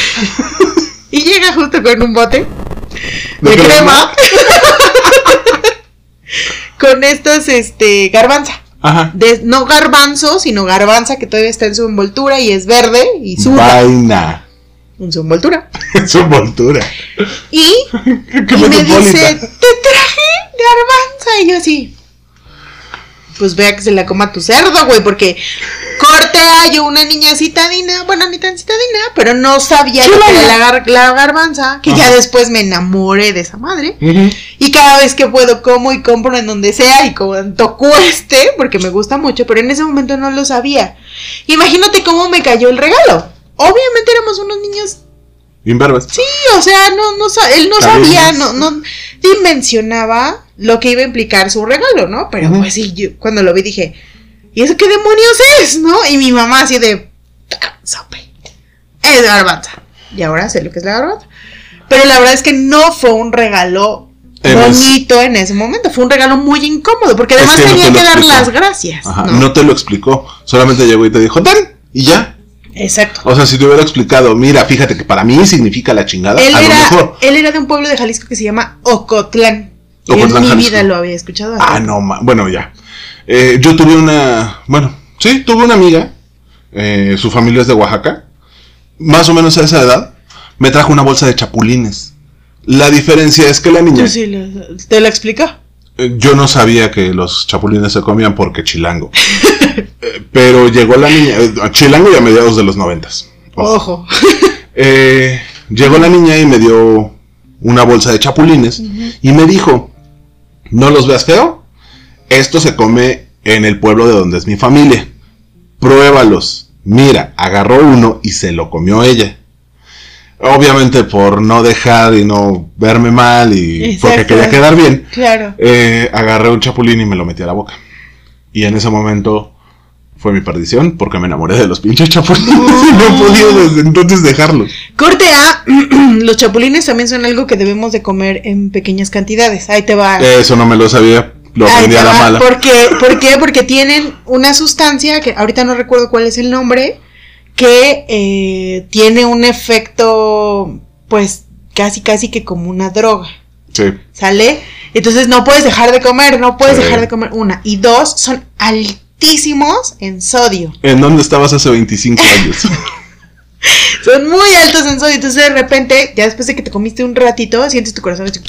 <laughs> y llega justo con un bote ¿De de, crema? crema. <laughs> con estos, este, garbanza. Ajá. De, no garbanzo, sino garbanza que todavía está en su envoltura y es verde y suda Vaina. en su envoltura. <laughs> Su envoltura. Y, <laughs> y me dice, te traje garbanza. Y yo así, pues vea que se la coma tu cerdo, güey, porque corte a yo una niña citadina, bueno, ni tan citadina, pero no sabía lo que era la, gar- la garbanza, que ya después me enamoré de esa madre. Y cada vez que puedo como y compro en donde sea y cuanto cueste, porque me gusta mucho, pero en ese momento no lo sabía. Imagínate cómo me cayó el regalo. Obviamente éramos unos niños, Imberbes. sí, o sea, no, no, él no sabía, no, no dimensionaba lo que iba a implicar su regalo, ¿no? Pero pues sí, yo cuando lo vi dije, ¿y eso qué demonios es, no? Y mi mamá así de, "Ah, sope, es garbanza. Y ahora sé lo que es la garbanza. Pero la verdad es que no fue un regalo En es- bonito en ese momento. Fue un regalo muy incómodo, porque Es además que no tenía te que dar las gracias. Ajá. ¿no? No te lo explicó. Solamente llegó y te dijo, ten. Y ya. Exacto. O sea, si te hubiera explicado, mira, fíjate que para mí significa la chingada, Él a lo era, mejor. él era de un pueblo de Jalisco que se llama Ocotlán. Ocotlán, en mi vida lo había escuchado. Ah, no, bueno, ya. Eh, yo tuve una, bueno, sí, tuve una amiga, eh, su familia es de Oaxaca, más o menos a esa edad, me trajo una bolsa de chapulines. La diferencia es que la niña, sí lo- ¿Te lo explicó? Eh, yo no sabía que los chapulines se comían porque chilango. Eh, pero llegó la niña, eh, chilango ya a mediados de los noventas. Ojo. Eh, llegó la niña y me dio una bolsa de chapulines y me dijo, no los veas feo, esto se come en el pueblo de donde es mi familia, pruébalos. Mira, agarró uno y se lo comió ella. Obviamente por no dejar y no verme mal y porque quería quedar bien, Claro. eh, agarré un chapulín y me lo metí a la boca. Y en ese momento fue mi perdición porque me enamoré de los pinches chapulines <laughs> y no he podido desde entonces dejarlos. Corte A, <clears throat> los chapulines también son algo que debemos de comer en pequeñas cantidades. Ahí te va. Eso no me lo sabía, lo aprendí a la mala. ¿Por qué? ¿Por qué? Porque tienen una sustancia que ahorita no recuerdo cuál es el nombre, que eh, tiene un efecto, pues, casi, casi que como una droga. Sí. ¿Sale? Entonces no puedes dejar de comer, no puedes Sí. dejar de comer una. Y dos, son altísimos en sodio. ¿En dónde estabas hace 25 <laughs> años? Son muy altos en sodio. Entonces de repente, ya después de que te comiste un ratito, sientes tu corazón así,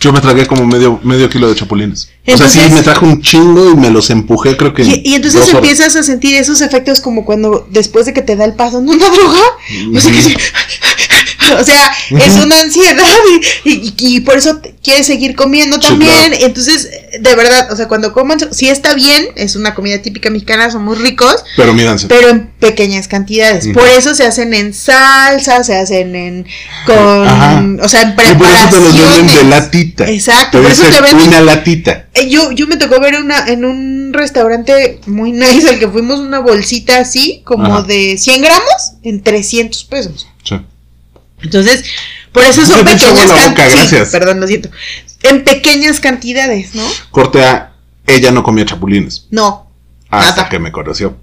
Yo me tragué como medio, medio kilo de chapulines. o sea, sí, me trajo un chingo y me los empujé, creo que. Y, y entonces horas. empiezas a sentir esos efectos como cuando después de que te da el paso en una droga. O sea, que sí- <laughs> o sea, es una ansiedad <laughs> y, y- y por eso quieres seguir comiendo Sí, también. claro. Entonces, de verdad, o sea, cuando coman, sí está bien, es una comida típica mexicana, son muy ricos, Pero mídanse. pero en pequeñas cantidades. Por eso se hacen en salsa, se hacen en con, Ajá. o sea, en y por eso te preparaciones. los venden de latita. Exacto, por eso te venden una latita. eh, Yo, yo me tocó ver una, en un restaurante muy <laughs> nice al que fuimos una bolsita así, como Ajá. de 100 gramos, en 300 pesos. Sí. Entonces, por eso son hizo pequeñas cantidades. gracias. perdón, lo siento. En pequeñas cantidades, ¿no? Corte A, ella no comía chapulines. No. Hasta Nada. que me conoció.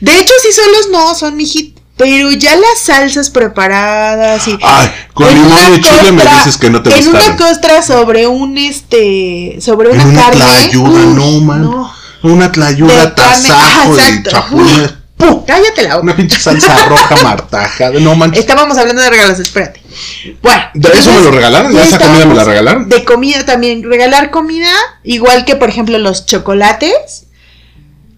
De hecho, sí solos no, son mi hit. Pero ya las salsas preparadas y. Ay, con limón una y chile me dices que no te En una gustaron. costra sobre un este. Sobre En una, una carne. tlayuda, no, man. no. Una tlayuda, tasajo y exacto. chapulines. ¡Pum! Cállate la boca. Una pinche salsa roja <laughs> martaja. No manches. Estábamos hablando de regalos, espérate. Bueno. ¿De eso me lo regalaron? ya ¿Esa comida me la regalaron? De comida también. Regalar comida, igual que por ejemplo los chocolates,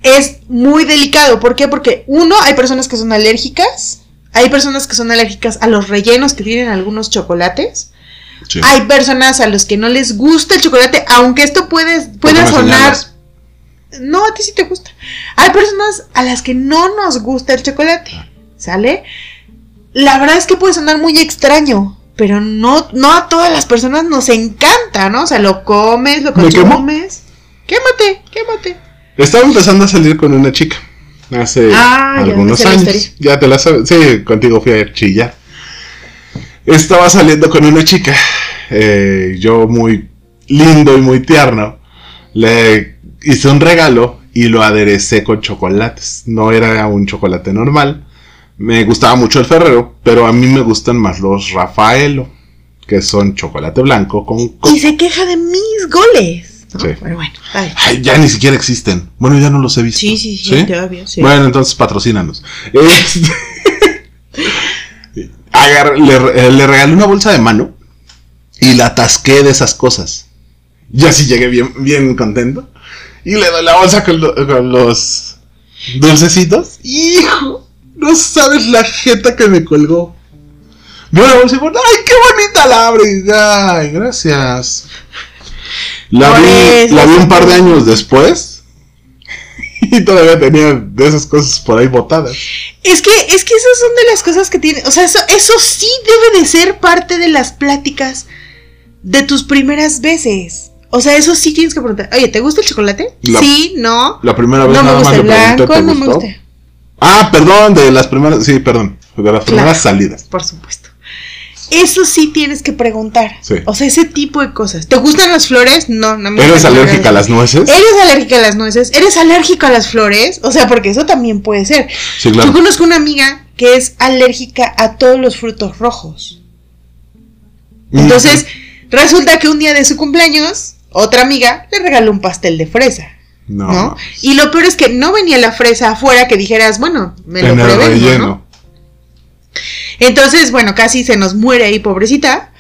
es muy delicado. ¿Por qué? Porque uno, hay personas que son alérgicas. Hay personas que son alérgicas a los rellenos que tienen algunos chocolates. Sí. Hay personas a los que no les gusta el chocolate, aunque esto puede, puede me sonar. No, a ti sí te gusta. Hay personas a las que no nos gusta el chocolate. ¿Sale? La verdad es que puede sonar muy extraño. Pero no, no a todas las personas nos encanta, ¿no? O sea, lo comes, lo consumes. Quémate, quémate. Estaba empezando a salir con una chica hace Ah, ya algunos la años. Ya te la sabes. Sí, contigo fui a chillar. Estaba saliendo con una chica. eh, yo muy lindo y muy tierno. Le hice un regalo y lo aderecé con chocolates. No era un chocolate normal. Me gustaba mucho el Ferrero, pero a mí me gustan más los Rafaelo, que son chocolate blanco con... Y se queja de mis goles. ¿no? Sí. Pero bueno. Ay, ya ni siquiera existen. Bueno, ya no los he visto. Sí, sí, sí, todavía, sí. Bueno, entonces patrocínanos. Este- <laughs> le, eh, le regalé una bolsa de mano y la atasqué de esas cosas. Ya sí llegué bien, bien contento. Y le doy la bolsa con, lo- con los dulcecitos. Hijo, no sabes la jeta que me colgó. Vio la bolsa y dijo, ¡ay, qué bonita la abre! Ay, gracias. La Por vi, eso la vi un par de años después. <laughs> Y todavía tenía de esas cosas por ahí botadas. Es que, es que esas son de las cosas que tiene. O sea, eso, eso sí debe de ser parte de las pláticas de tus primeras veces. O sea, eso sí tienes que preguntar. Oye, ¿te gusta el chocolate? La- sí, no. La primera vez No me nada gusta más el pregunté, blanco, ¿te no me gusta. Ah, perdón, de las primeras, sí, perdón, de las primeras salidas. Por supuesto. Eso sí tienes que preguntar. Sí. O sea, ese tipo de cosas. ¿Te gustan las flores? No, no me ¿Eres alérgica a las nueces? ¿Eres alérgica a las nueces? ¿Eres alérgico a las flores? O sea, porque eso también puede ser. Sí, claro. Yo conozco una amiga que es alérgica a todos los frutos rojos. Entonces, resulta que un día de su cumpleaños, otra amiga le regaló un pastel de fresa, no, ¿no? Y lo peor es que no venía la fresa afuera que dijeras, bueno, me lo relleno. ¿no? Entonces, bueno, casi se nos muere ahí, pobrecita.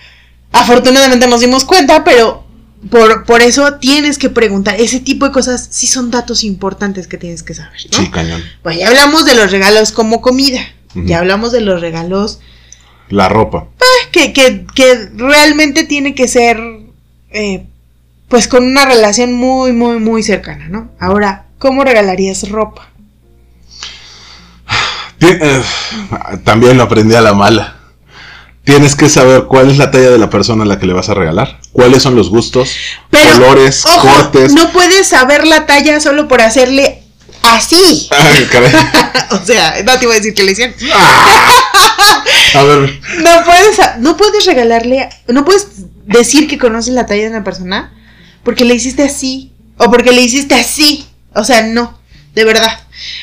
Afortunadamente nos dimos cuenta, pero por, por eso tienes que preguntar. Ese tipo de cosas sí son datos importantes que tienes que saber, ¿no? Sí, cañón. Pues ya hablamos de los regalos como comida. Ya hablamos de los regalos La ropa. que, que, que realmente tiene que ser, eh, pues con una relación muy, muy, muy cercana, ¿no? Ahora, ¿cómo regalarías ropa? Eh, también lo aprendí a la mala. Tienes que saber cuál es la talla de la persona a la que le vas a regalar. Cuáles son los gustos, Pero, colores, Ojo, cortes. no puedes saber la talla solo por hacerle así. Ay, <laughs> caray. <laughs> o sea, no te iba a decir que le hicieron. A ver, No puedes, no puedes regalarle, no puedes decir que conoces la talla de una persona porque le hiciste así o porque le hiciste así. O sea, no, de verdad.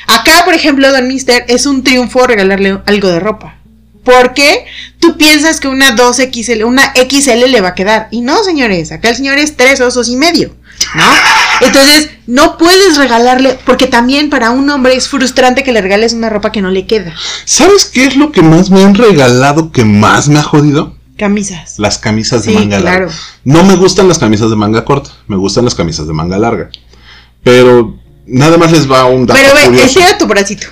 Acá, por ejemplo, Don Mister, es un triunfo regalarle algo de ropa. Porque tú piensas que una 2XL, una XL le va a quedar. Y no, señores, acá el señor es tres osos y medio. ¿No? Entonces, no puedes regalarle, porque también para un hombre es frustrante que le regales una ropa que no le queda. ¿sabes qué es lo que más me han regalado que más me ha jodido? Camisas. Las camisas de Sí, manga larga. claro. No me gustan las camisas de manga corta, me gustan las camisas de manga larga. Pero nada más les va un dato Pero ve, curioso. tu bracito.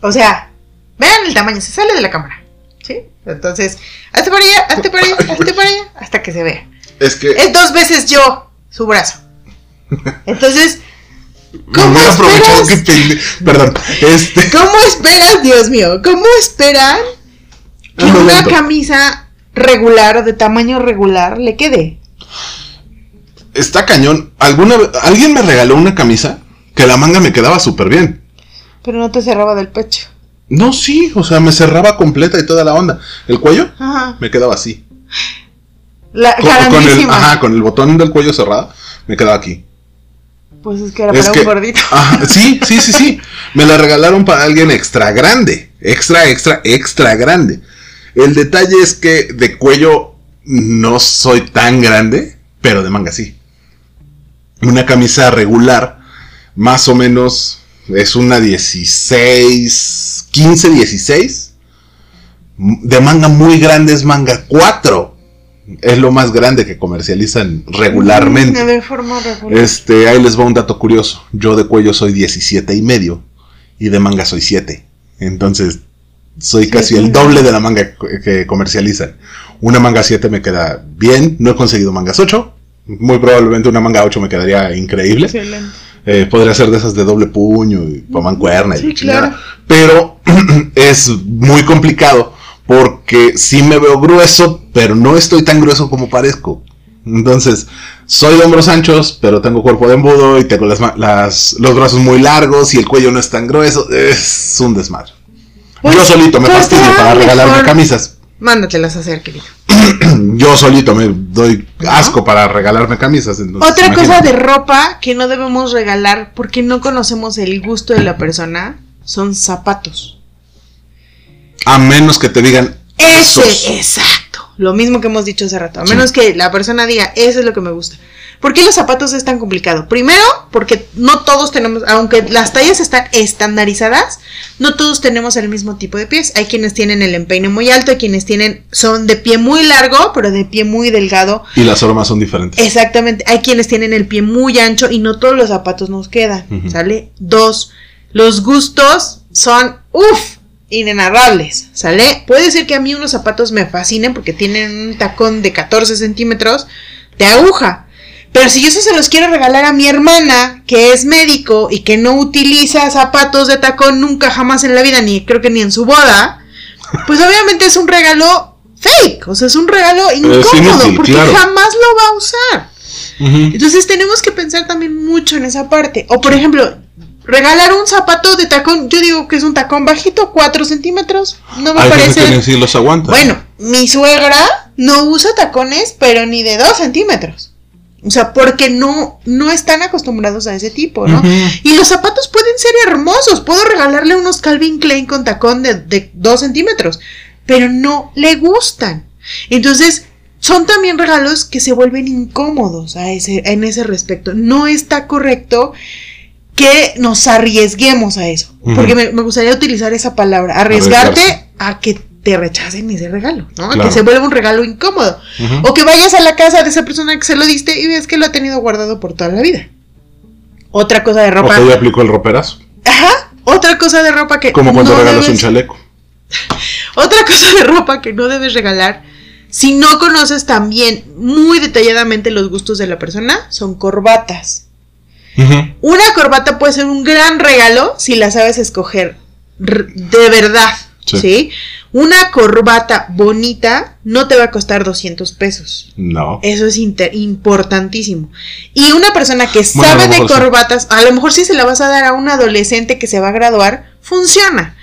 O sea, vean el tamaño, se sale de la cámara. ¿Sí? Entonces, hazte para allá, hazte para allá, hazte para allá, hasta que se vea. Es que Es dos veces yo, su brazo. Entonces, <laughs> ¿cómo esperas? que pende- Perdón, <laughs> este. ¿cómo esperas, Dios mío? ¿Cómo esperan que Un una camisa regular o de tamaño regular le quede? Está cañón. ¿Alguna alguien me regaló una camisa que la manga me quedaba súper bien. Pero no te cerraba del pecho. No, sí, o sea, me cerraba completa y toda la onda. El cuello Ajá. me quedaba así. La, Con, con el, ajá, con el botón del cuello cerrado, me quedaba aquí. Pues es que era Es para que- un gordito. Ajá, <laughs> sí, sí, sí, sí. Me la regalaron para alguien extra grande. Extra, extra, extra grande. El detalle es que de cuello no soy tan grande, pero de manga sí. Una camisa regular, más o menos, es una 16, 15, 16. De manga muy grande es manga 4. Es lo más grande que comercializan regularmente. Mm, De forma regular. Este, ahí les va un dato curioso. Yo de cuello soy 17 y medio y de manga soy 7. Entonces, soy casi el doble de la manga que- comercializan. Una manga 7 me queda bien, no he conseguido mangas 8. Muy probablemente una manga 8 me quedaría increíble. Excelente. Eh, podría ser de esas de doble puño y pa' mancuerna y Sí, chingada. claro. Pero <clears throat> es muy complicado porque sí me veo grueso, pero no estoy tan grueso como parezco. Entonces, soy de hombros anchos, pero tengo cuerpo de embudo y tengo las, ma- las- los brazos muy largos y el cuello no es tan grueso. Es un desmadre. Pues, Yo solito me pues, fastidio para regalarme camisas. Mándatelas a hacer, querido. <clears throat> Yo solito me doy asco para regalarme camisas. entonces, Otra cosa de ropa que no debemos regalar porque no conocemos el gusto de la persona son zapatos. A menos que te digan Ese, esos. exacto. Lo mismo que hemos dicho hace rato, a menos que la persona diga, eso es lo que me gusta. ¿Por qué los zapatos es tan complicado? Primero, porque no todos tenemos, aunque las tallas están estandarizadas, no todos tenemos el mismo tipo de pies. Hay quienes tienen el empeine muy alto, hay quienes tienen, son de pie muy largo, pero de pie muy delgado. Y las formas son diferentes. Exactamente. Hay quienes tienen el pie muy ancho y no todos los zapatos nos quedan. ¿Sale? Dos, los gustos son, uff, inenarrables. ¿Sale? Puede ser que a mí unos zapatos me fascinen porque tienen un tacón de 14 centímetros de aguja. Pero si yo eso se los quiero regalar a mi hermana, que es médico y que no utiliza zapatos de tacón nunca jamás en la vida, ni creo que ni en su boda, pues obviamente es un regalo fake, o sea, es un regalo incómodo, inútil, porque claro. jamás lo va a usar. Entonces tenemos que pensar también mucho en esa parte. O por ejemplo, regalar un zapato de tacón, yo digo que es un tacón bajito, 4 centímetros, no me Hay gente parece... que si los aguanta. Bueno, mi suegra no usa tacones, pero ni de 2 centímetros. O sea, porque no, no están acostumbrados a ese tipo, ¿no? Y los zapatos pueden ser hermosos. Puedo regalarle unos Calvin Klein con tacón de, de 2 centímetros, pero no le gustan. Entonces, son también regalos que se vuelven incómodos a ese, en ese respecto. No está correcto que nos arriesguemos a eso. Porque me, me gustaría utilizar esa palabra, arriesgarte Arriesgarse. a que te rechacen ese regalo, ¿no? A Claro. Que se vuelva un regalo incómodo. O que vayas a la casa de esa persona que se lo diste y ves que lo ha tenido guardado por toda la vida. Otra cosa de O ropa. que ya aplicó el roperazo. Ajá. Otra cosa de ropa que. Como cuando no regalas un chaleco. <laughs> Otra cosa de ropa que no debes regalar. Si no conoces también muy detalladamente los gustos de la persona, son corbatas. Una corbata puede ser un gran regalo si la sabes escoger de verdad. Sí. Sí. Una corbata bonita no te va a costar 200 pesos. No. Eso es inter- importantísimo. Y una persona que sabe de sí. corbatas, a lo mejor si se la vas a dar a un adolescente que se va a graduar, funciona.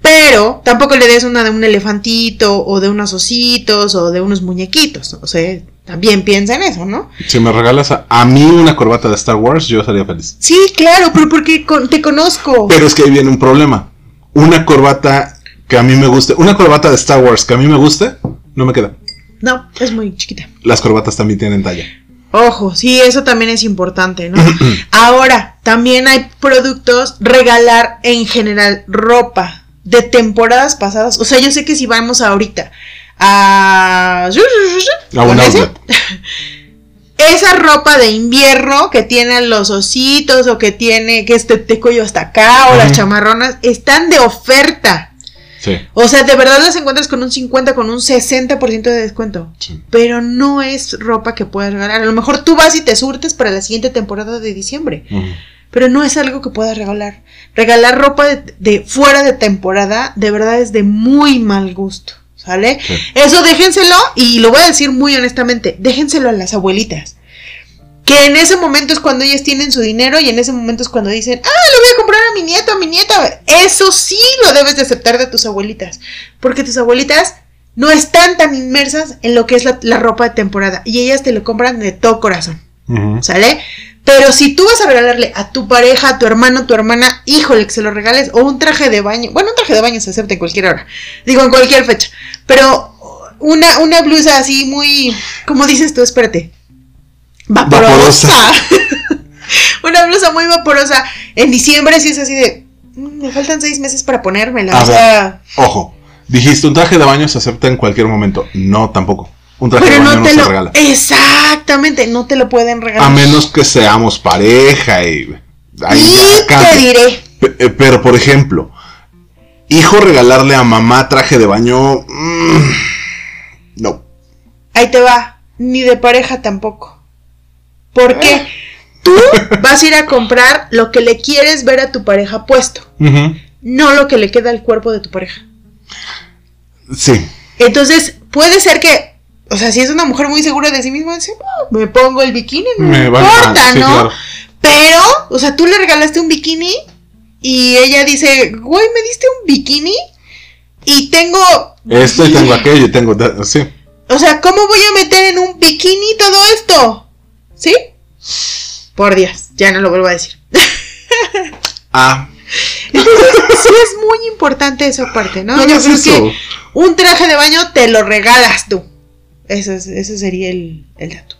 Pero tampoco le des una de un elefantito o de unos ositos o de unos muñequitos. O sea, también piensa en eso, ¿no? Si me regalas a, a mí una corbata de Star Wars, yo sería feliz. Sí, claro, pero porque con- te conozco. Pero es que ahí viene un problema. Una corbata que a mí me guste, una corbata de Star Wars que a mí me guste, no me queda. No, es muy chiquita. Las corbatas también tienen talla. Ojo, sí, eso también es importante, ¿no? <clears throat> Ahora, también hay productos, regalar en general ropa de temporadas pasadas. O sea, yo sé que si vamos ahorita a... A un. <laughs> Esa ropa de invierno que tienen los ositos o que tiene que este de cuello hasta acá o las chamarronas están de oferta. Sí. O sea, de verdad las encuentras con un 50, con un 60% de descuento. sí. Pero no es ropa que puedas regalar. A lo mejor tú vas y te surtes para la siguiente temporada de diciembre. Pero no es algo que puedas regalar. Regalar ropa de, de fuera de temporada, de verdad es de muy mal gusto. ¿Sale? Sí. Eso déjenselo, y lo voy a decir muy honestamente, déjenselo a las abuelitas. Que en ese momento es cuando ellas tienen su dinero y en ese momento es cuando dicen, ah, le voy a comprar a mi nieto, a mi nieta. Eso sí lo debes de aceptar de tus abuelitas. Porque tus abuelitas no están tan inmersas en lo que es la, la ropa de temporada. Y ellas te lo compran de todo corazón. ¿Sale? Pero si tú vas a regalarle a tu pareja, a tu hermano, a tu hermana, híjole, que se lo regales, o un traje de baño, bueno, un traje de baño se acepta en cualquier hora, digo, en cualquier fecha, pero una, una blusa así muy, ¿cómo dices tú? Espérate. Vaporosa. <laughs> una blusa muy vaporosa. En diciembre sí es así de, "Mm, me faltan seis meses para ponérmela. A o sea, Ojo, dijiste un traje de baño se acepta en cualquier momento. No, tampoco. Un traje pero de baño no no, te se lo... regala. Exactamente, no te lo pueden regalar. A menos que seamos pareja y... ahí y te diré. Eh, Pero, por ejemplo, hijo regalarle a mamá traje de baño... mm, no. Ahí te va, ni de pareja tampoco. Porque tú <laughs> vas a ir a comprar lo que le quieres ver a tu pareja puesto, no lo que le queda al cuerpo de tu pareja. Sí. Entonces, puede ser que, o sea, si es una mujer muy segura de sí misma, dice, "Ah, me pongo el bikini, no me, importa, sí, ¿no? claro. Pero, o sea, tú le regalaste un bikini y ella dice, güey, me diste un bikini y tengo... Esto y tengo aquello y tengo... Sí. O sea, ¿cómo voy a meter en un bikini todo esto? ¿Sí? Por Dios, ya no lo vuelvo a decir. Ah, Entonces, sí es muy importante esa parte, ¿no? no Yo creo eso. que un traje de baño te lo regalas tú. Eso es- sería el, el dato.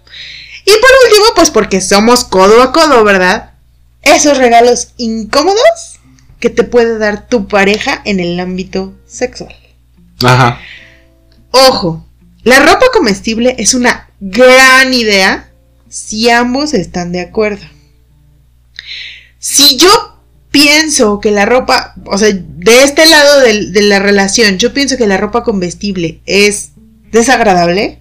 Y por último, pues porque somos codo a codo, ¿verdad? Esos regalos incómodos que te puede dar tu pareja en el ámbito sexual. Ajá. Ojo, la ropa comestible es una gran idea si ambos están de acuerdo. Si yo pienso que la ropa, o sea, de este lado de, la relación, yo pienso que la ropa comestible es desagradable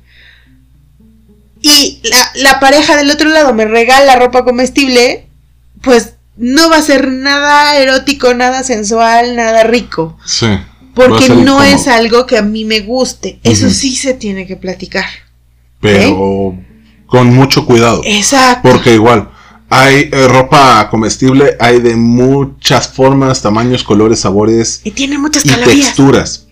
y la, la pareja del otro lado me regala ropa comestible, pues no va a ser nada erótico, nada sensual, nada rico. Sí. Porque no es algo que a mí me guste. Eso sí se tiene que platicar. Pero con mucho cuidado. Exacto. Porque igual, hay eh, ropa comestible, hay de muchas formas, tamaños, colores, sabores Y tiene muchas y calorías. texturas.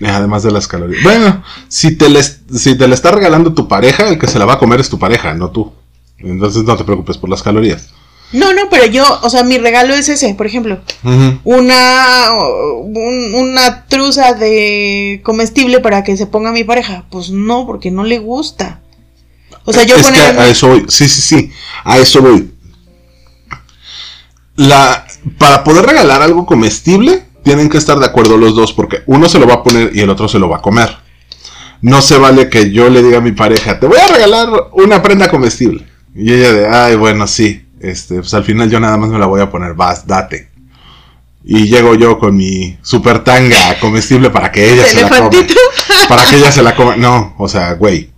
Eh, Además de las calorías. Bueno, si te, les, si te la está regalando tu pareja, el que se la va a comer es tu pareja, no tú. Entonces no te preocupes por las calorías. No, no, pero yo, o sea, mi regalo es ese, por ejemplo, una un- una truza de comestible para que se ponga mi pareja. Pues no, porque no le gusta. O sea, yo es que a eso voy. Sí, sí, sí. A eso voy. La, para poder regalar algo comestible, tienen que estar de acuerdo los dos, porque uno se lo va a poner y el otro se lo va a comer. No se vale que yo le diga a mi pareja, te voy a regalar una prenda comestible. Y ella de, ay, bueno, sí. Este, pues al final yo nada más me la voy a poner, vas, date. Y llego yo con mi super tanga comestible para que ella se la coma. <laughs> Para que ella se la coma. No, o sea, güey.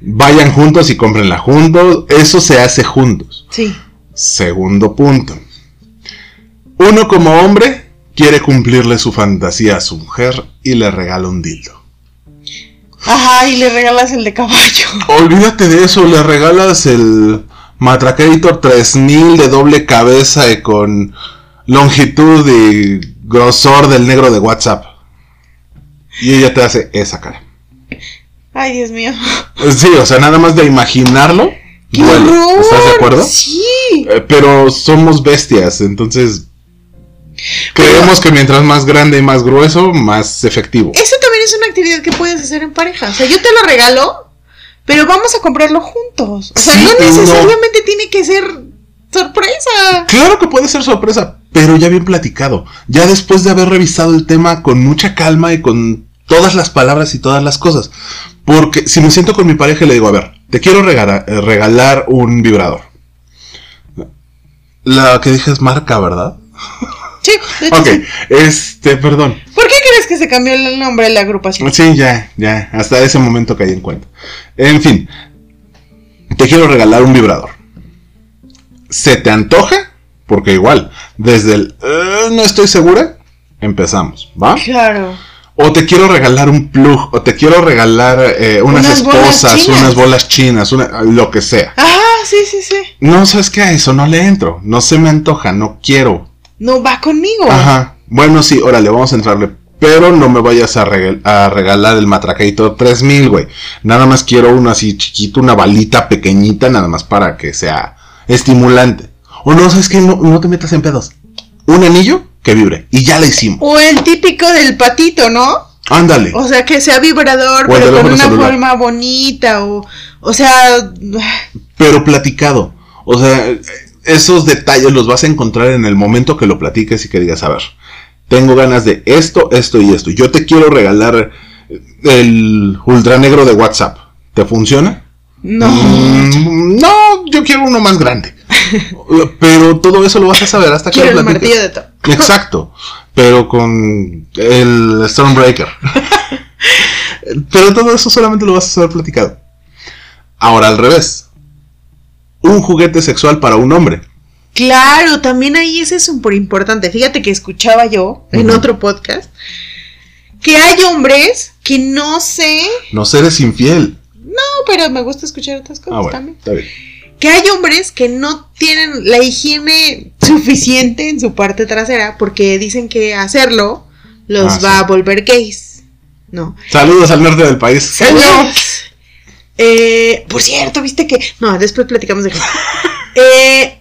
Vayan juntos y cómprenla juntos. Eso se hace juntos. Sí. Segundo punto. Uno como hombre quiere cumplirle su fantasía a su mujer y le regala un dildo. Ajá, y le regalas el de caballo. Olvídate de eso, le regalas el Matracator 3000 de doble cabeza y con longitud y grosor del negro de WhatsApp. Y ella te hace esa cara. Ay, Dios mío. Sí, o sea, nada más de imaginarlo. ¡Qué horror! ¿Estás de acuerdo? Sí. Eh, pero somos bestias, entonces creemos que mientras más grande y más grueso, más efectivo. Eso también es una actividad que puedes hacer en pareja. O sea, yo te lo regalo, pero vamos a comprarlo juntos. O sea, Sí, no no. necesariamente tiene que ser sorpresa. Claro que puede ser sorpresa, pero ya bien platicado. Ya después de haber revisado el tema con mucha calma y con todas las palabras y todas las cosas. Porque si me siento con mi pareja y le digo, a ver, te quiero regala- eh, regalar un vibrador. La que dije es marca, ¿verdad? <laughs> Sí, de hecho Ok, sí. este, perdón. ¿Por qué crees que se cambió el nombre de la agrupación? Sí, ya, ya, hasta ese momento caí en cuenta. En fin, te quiero regalar un vibrador. ¿Se te antoja? Porque igual, desde el "Eh, no estoy segura, empezamos, ¿va? Claro. O te quiero regalar un plug, o te quiero regalar eh, unas, esposas, unas bolas chinas, una- lo que sea. Ah, sí, sí, sí. No, ¿sabes qué? A eso no le entro, no se me antoja, no quiero. No va conmigo. Ajá. Bueno, sí, órale, vamos a entrarle. Pero no me vayas a, regal- a regalar el Matraqueito 3000, güey. Nada más quiero uno así chiquito, una balita pequeñita, nada más para que sea estimulante. O no, ¿sabes qué? No, no te metas en pedos. Un anillo que vibre. Y ya la hicimos. O el típico del patito, ¿no? Ándale. O sea, que sea vibrador, O pero con una celular. forma bonita. O, o sea, Pero platicado. O sea, esos detalles los vas a encontrar en el momento que lo platiques y que digas, a ver, tengo ganas de esto, esto y esto. Yo te quiero regalar el ultra negro de WhatsApp. ¿Te funciona? no. Mm, no, yo quiero uno más grande. <laughs> Pero todo eso lo vas a saber hasta que Quiero lo el platiques. martillo de. Exacto. Pero con el Stormbreaker. <laughs> Pero todo eso solamente lo vas a saber platicado. Ahora al revés. Un juguete sexual para un hombre. Claro, también ahí ese es súper importante. Fíjate que escuchaba yo en otro podcast que hay hombres que no sé. No seres infiel. No, pero me gusta escuchar otras cosas Ah, bueno, también. está bien. Que hay hombres que no tienen la higiene suficiente en su parte trasera porque dicen que hacerlo los Ah, va sí. a volver gays. No. Saludos al norte del país. Saludos. Eh, por cierto, viste que. No, después platicamos de eso. <laughs> Eh,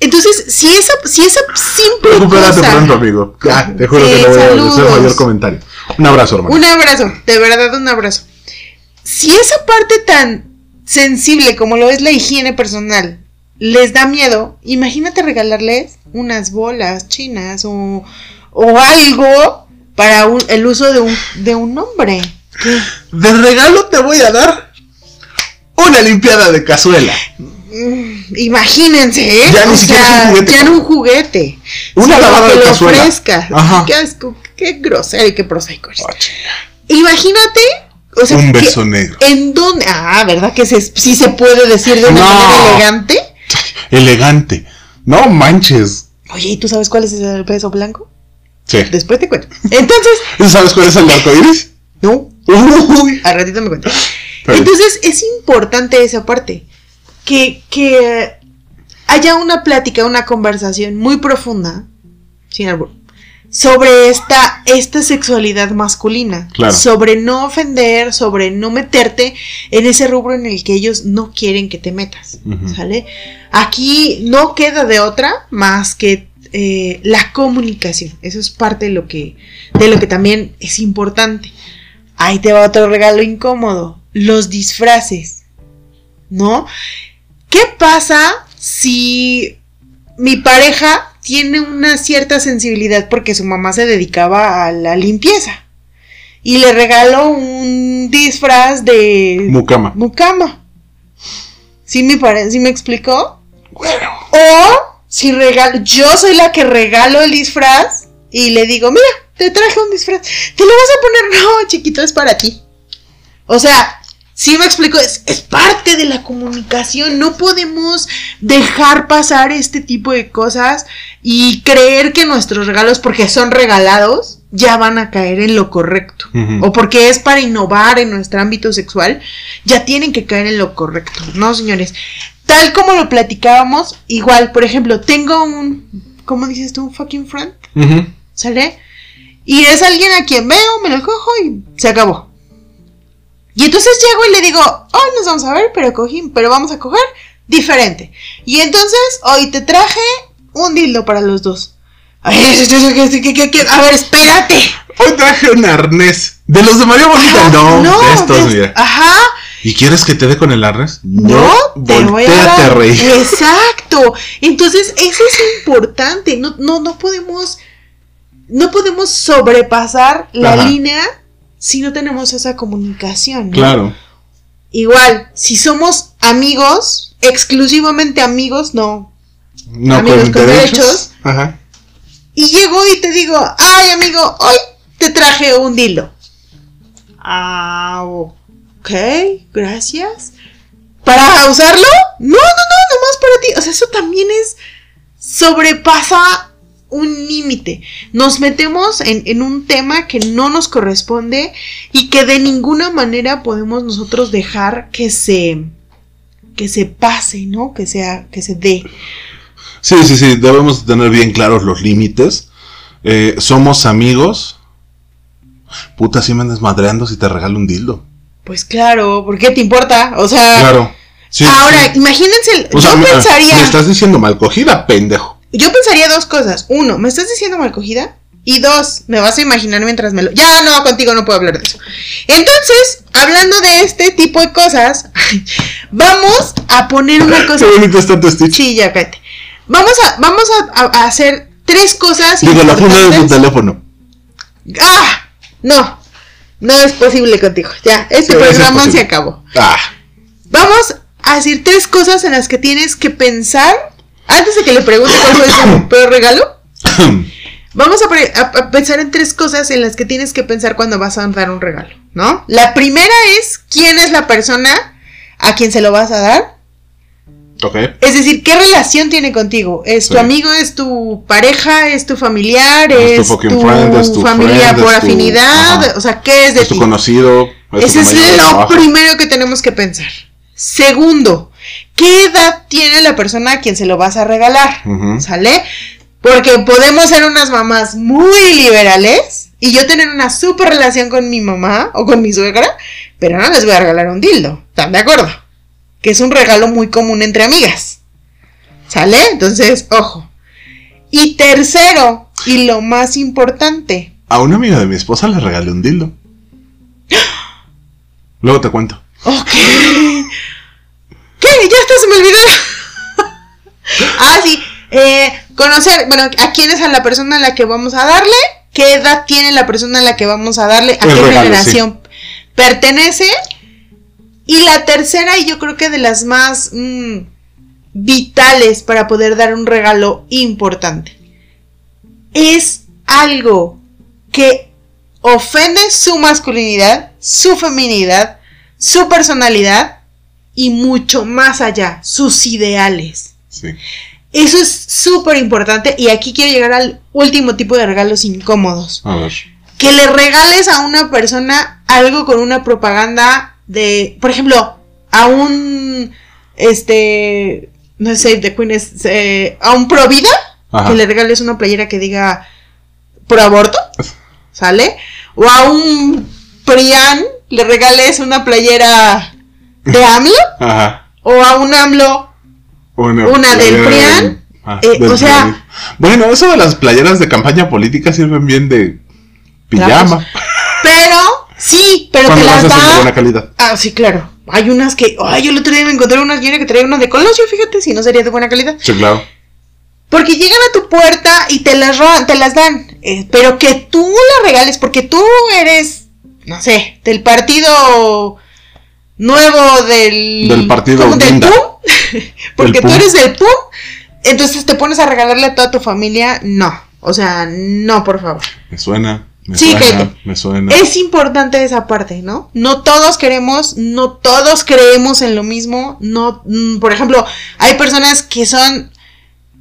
entonces, si esa, si esa simple Recupérate cosa. pronto, amigo. Ya, te juro Sí, que no voy a hacer mayor comentario. Un abrazo, hermano. Un abrazo, de verdad un abrazo. si esa parte tan sensible como lo es la higiene personal les da miedo, imagínate regalarles unas bolas chinas o, o algo para un- el uso de un, de un hombre. ¿Qué? De regalo te voy a dar una limpiada de cazuela. Mm, Imagínense, ¿eh? Ya ni O siquiera sea, es un juguete. Ya no un juguete. Una sino lavada de cazuela. ofrezca. Ajá. Qué asco, qué grosero y qué prosaico. Oh. Imagínate. O sea, Un beso negro. ¿En dónde? Ah, ¿verdad que se, sí se puede decir de una No. manera elegante? Elegante. No manches. Oye, ¿y tú sabes cuál es el beso blanco? Sí. Después te cuento. Entonces, ¿Sabes cuál es el arco iris? no, Uy. al ratito me cuento. Pero- Entonces, es importante esa parte. Que, que haya una plática, una conversación muy profunda, sin albur, sobre esta, esta sexualidad masculina. Claro. Sobre no ofender, sobre no meterte en ese rubro en el que ellos no quieren que te metas. ¿Sale? Aquí no queda de otra más que eh, la comunicación. Eso es parte de lo que, de lo que también es importante. Ahí te va otro regalo incómodo. Los disfraces. ¿No? ¿Qué pasa si mi pareja tiene una cierta sensibilidad porque su mamá se dedicaba a la limpieza? Y le regaló un disfraz de Mucama. mucama. ¿Sí me, pare- ¿sí me explicó? Bueno. O si regalo, yo soy la que regalo el disfraz y le digo, mira, te traje un disfraz. ¿Te lo vas a poner? <laughs> No, chiquito, es para ti. O sea, sí me explico, es, es parte de la comunicación. No podemos dejar pasar este tipo de cosas y creer que nuestros regalos, porque son regalados, ya van a caer en lo correcto. O porque es para innovar en nuestro ámbito sexual, ya tienen que caer en lo correcto. No, señores. Tal como lo platicábamos, igual, por ejemplo, tengo un, ¿cómo dices tú? Un fucking friend. ¿sale? Y es alguien a quien veo, me lo cojo y se acabó. Y entonces llego y le digo, hoy nos vamos a ver, pero cogí, pero vamos a coger diferente. Y entonces, hoy te traje un dildo para los dos. Ay, <laughs> ¿qué- qué- qué- qué? A ver, espérate. Hoy traje un arnés. De los de María Bonita. Ajá, No, de estos, de- mira. Ajá. ¿Y quieres que te dé con el arnés? No, te voy a dar. reír. Exacto. Entonces, eso es importante. No, no, no podemos. No podemos sobrepasar la Ajá. línea si no tenemos esa comunicación. ¿no? Claro. Igual, si somos amigos, exclusivamente amigos, no. No Amigos con con derechos. derechos. Ajá. Y llego y te digo, ay amigo, hoy te traje un dilo. Ah, ok, gracias. ¿Para usarlo? No, no, no, nomás para ti. O sea, eso también es. sobrepasa un límite. Nos metemos en, en un tema que no nos corresponde y que de ninguna manera podemos nosotros dejar que se. que se pase, ¿no? Que sea. que se dé. Sí, sí, sí. Debemos tener bien claros los límites. Eh, somos amigos. Puta, si me andas madreando si te regalo un dildo. Pues claro, ¿por qué te importa? O sea. Claro. Sí, Ahora, sí. imagínense, el- O sea, yo me, pensaría, me estás diciendo mal cogida, pendejo. Yo pensaría dos cosas. Uno, ¿me estás diciendo mal cogida? Y dos, me vas a imaginar mientras me lo... Ya, no, contigo no puedo hablar de eso. Entonces, hablando de este tipo de cosas, <laughs> vamos a poner una <laughs> cosa... Qué bonito está tu Stitch. Sí, ya, cállate. Vamos a, vamos a, hacer tres cosas Digo, la funda de tu teléfono. ¡Ah! No, no es posible contigo. Ya, este Sí, eso es programa se acabó. Ah, Vamos a decir tres cosas en las que tienes que pensar antes de que le pregunte cuál fue su <coughs> peor regalo. <coughs> Vamos a, pre- a- a pensar en tres cosas en las que tienes que pensar cuando vas a dar un regalo, ¿no? La primera es quién es la persona a quien se lo vas a dar. ok. Es decir, ¿qué relación tiene contigo? ¿Es tu amigo? ¿Es tu pareja? ¿Es tu familiar? Es tu ¿Es, fucking tu friend, es tu familia friend, por es tu- afinidad? O sea, ¿qué es de Es tu ti? conocido. es tu Ese es lo trabajo. primero que tenemos que pensar. Segundo, ¿qué edad tiene la persona a quien se lo vas a regalar? ¿Sale? Porque podemos ser unas mamás muy liberales y yo tener una super relación con mi mamá o con mi suegra, pero no les voy a regalar un dildo. ¿Están de acuerdo? Que es un regalo muy común entre amigas. ¿Sale? Entonces, ojo. Y tercero, y lo más importante, A una amiga de mi esposa le regalé un dildo. Luego te cuento. Ok. ¿Qué? Ya hasta se me olvidó. <laughs> ah, sí. Eh, conocer, bueno, a quién es a la persona a la que vamos a darle, qué edad tiene la persona a la que vamos a darle, a El qué regalo, generación pertenece. Y la tercera, y yo creo que de las más mm, vitales para poder dar un regalo importante, es algo que ofende su masculinidad, su feminidad, su personalidad y mucho más allá, sus ideales. Sí. Eso es súper importante y aquí quiero llegar al último tipo de regalos incómodos. A ver. Que le regales a una persona algo con una propaganda de, por ejemplo, a un, este, no sé, de Queen es, eh, a un pro vida, Ajá. que le regales una playera que diga pro aborto, <laughs> ¿sale? O a un Prian le regales una playera de AMLO, Ajá. o a un AMLO Una, Una del PRIAN, ah, eh, del o sea-. Bueno, eso de las playeras de campaña política sirven bien de pijama. Pero, sí, pero te las de buena da. calidad. Ah, sí, claro. Hay unas que. Ay, yo el otro día me encontré unas llenas que traía una de Colosio, fíjate, si no sería de buena calidad. Sí, claro. Porque llegan a tu puerta y te las, te las dan. eh, pero que tú las regales, porque tú eres, no sé, del partido nuevo del. Del partido ¿cómo? <laughs> del. PUM. porque tú PUM. eres del PUM. Entonces te pones a regalarle a toda tu familia. No. O sea, no, por favor. Me suena. Me Sí, suena. cállate. Me suena. Es importante esa parte, ¿no? No todos queremos, no todos creemos en lo mismo. No, mm, por ejemplo, hay personas que son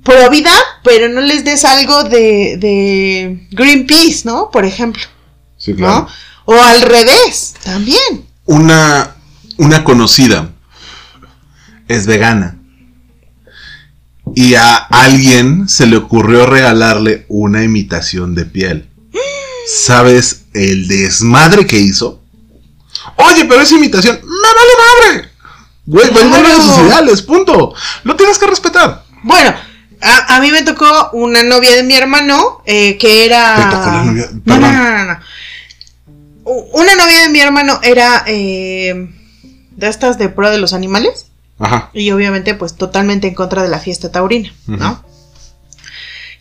pro vida, pero no les des algo de, de Greenpeace, ¿no? Por ejemplo, Sí, claro. ¿no? O al revés, también. Una, una conocida es vegana. Y a alguien se le ocurrió regalarle una imitación de piel. ¿Sabes el desmadre que hizo? Oye, pero esa imitación, ¡me vale madre! Güey, Claro. vende sus ideales, punto. Lo tienes que respetar. Bueno, a, a mí me tocó una novia de mi hermano eh, que era. Te tocó la novia- No, no, no, no, Una novia de mi hermano era eh, de estas de pro de los animales. Ajá. Y obviamente, pues totalmente en contra de la fiesta taurina, ¿no?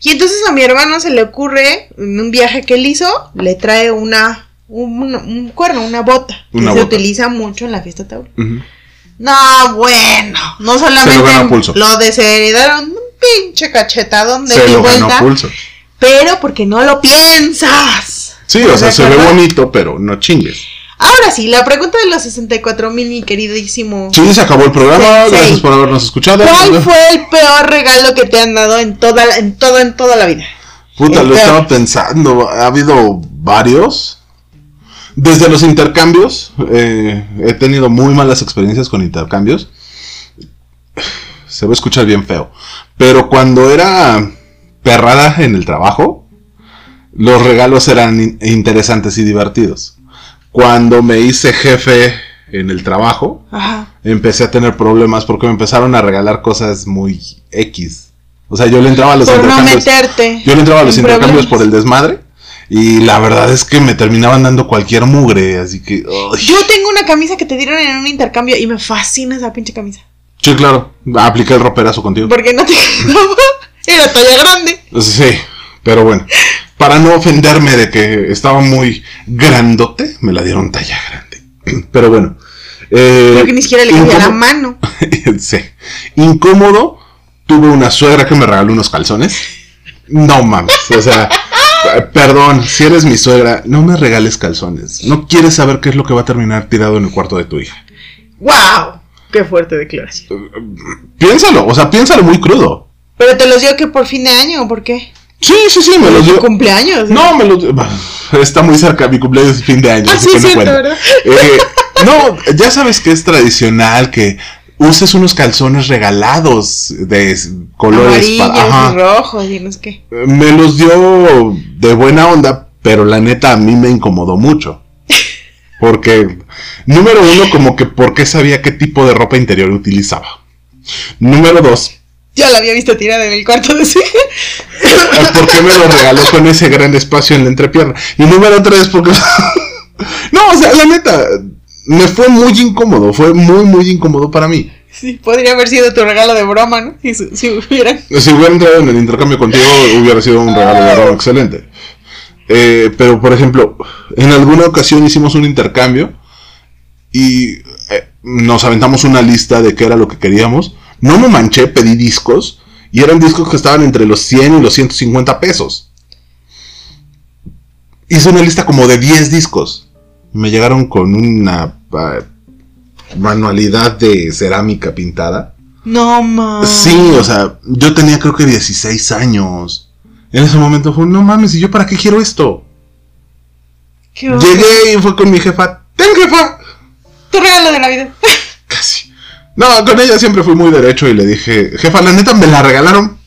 Y entonces a mi hermano se le ocurre, en un viaje que él hizo, le trae una, un, un cuerno, una bota, que Una se bota. utiliza mucho en la fiesta taurina. No, bueno, no solamente Se lo ganó desheredaron un pinche cachetadón de Se mi lo ganó vuelta, a pulso. pero porque no lo piensas. Sí, o sea, ¿De se ve bonito, pero no chingues. Ahora sí, la pregunta de los 64 mil, mi queridísimo. Sí, se acabó el programa. Sí, sí. Gracias por habernos escuchado. ¿Cuál fue el peor regalo que te han dado en toda, la- en todo, en toda la vida? Puta, El lo peor. estaba pensando. Ha habido varios. Desde los intercambios. eh, he tenido muy malas experiencias con intercambios. Se va a escuchar bien feo. Pero cuando era perrada en el trabajo, los regalos eran in- interesantes y divertidos. Cuando me hice jefe en el trabajo, Ajá. empecé a tener problemas porque me empezaron a regalar cosas muy X. O sea, yo le entraba a los Por no intercambios. meterte. Yo le entraba a los en intercambios problemas. por el desmadre. Y la verdad es que me terminaban dando cualquier mugre. Así que. Yo tengo una camisa que te dieron en un intercambio y me fascina esa pinche camisa. Sí, claro. Apliqué el roperazo contigo. Porque no te <laughs> quedaba. Era talla grande. Sí, pero bueno. Para no ofenderme de que estaba muy grandote, me la dieron talla grande. <clears throat> Pero bueno. eh, Creo que ni siquiera le cabía la mano. <laughs> sí. Incómodo. Tuve una suegra que me regaló unos calzones. No mames. O sea, <laughs> perdón, si eres mi suegra, no me regales calzones. No quieres saber qué es lo que va a terminar tirado en el cuarto de tu hija. ¡Wow! Qué fuerte declaración. Piénsalo, o sea, piénsalo muy crudo. ¿Pero te los dio que por fin de año o por qué? Sí, sí, sí, me los ¿Tu dio. cumpleaños? No, me los Está muy cerca, mi cumpleaños es fin de año. Ah, así sí, que no cierto, cuenta. ¿verdad? Eh, no, ya sabes que es tradicional que uses unos calzones regalados de colores. Amarillos pa- ajá. y rojos y no sé qué. Me los dio de buena onda, pero la neta a mí me incomodó mucho. <laughs> Porque, número uno, como que porque sabía qué tipo de ropa interior utilizaba. Número dos, Ya la había visto tirada en el cuarto de su ¿por qué me lo regaló con ese gran espacio en la entrepierna? Y número tres, porque... <laughs> no, o sea, la neta, me fue muy incómodo, fue muy, muy incómodo para mí. Sí, podría haber sido tu regalo de broma, ¿no? Si, si, hubieran. Si hubiera entrado en el intercambio contigo, hubiera sido un regalo de broma excelente. Eh, pero, por ejemplo, en alguna ocasión hicimos un intercambio y eh, nos aventamos una lista de qué era lo que queríamos. No me manché, pedí discos y eran discos que estaban entre los 100 y los 150 pesos. Hice una lista como de 10 discos. Me llegaron con una ah, manualidad de cerámica pintada. No, ma. Sí, o sea, yo tenía creo que 16 años. En ese momento fue, no mames, ¿y yo para qué quiero esto? Qué. Llegué y fue con mi jefa, ten jefa. Tu regalo de Navidad. <laughs> No, con ella siempre fui muy derecho y le dije, jefa, la neta me la regalaron.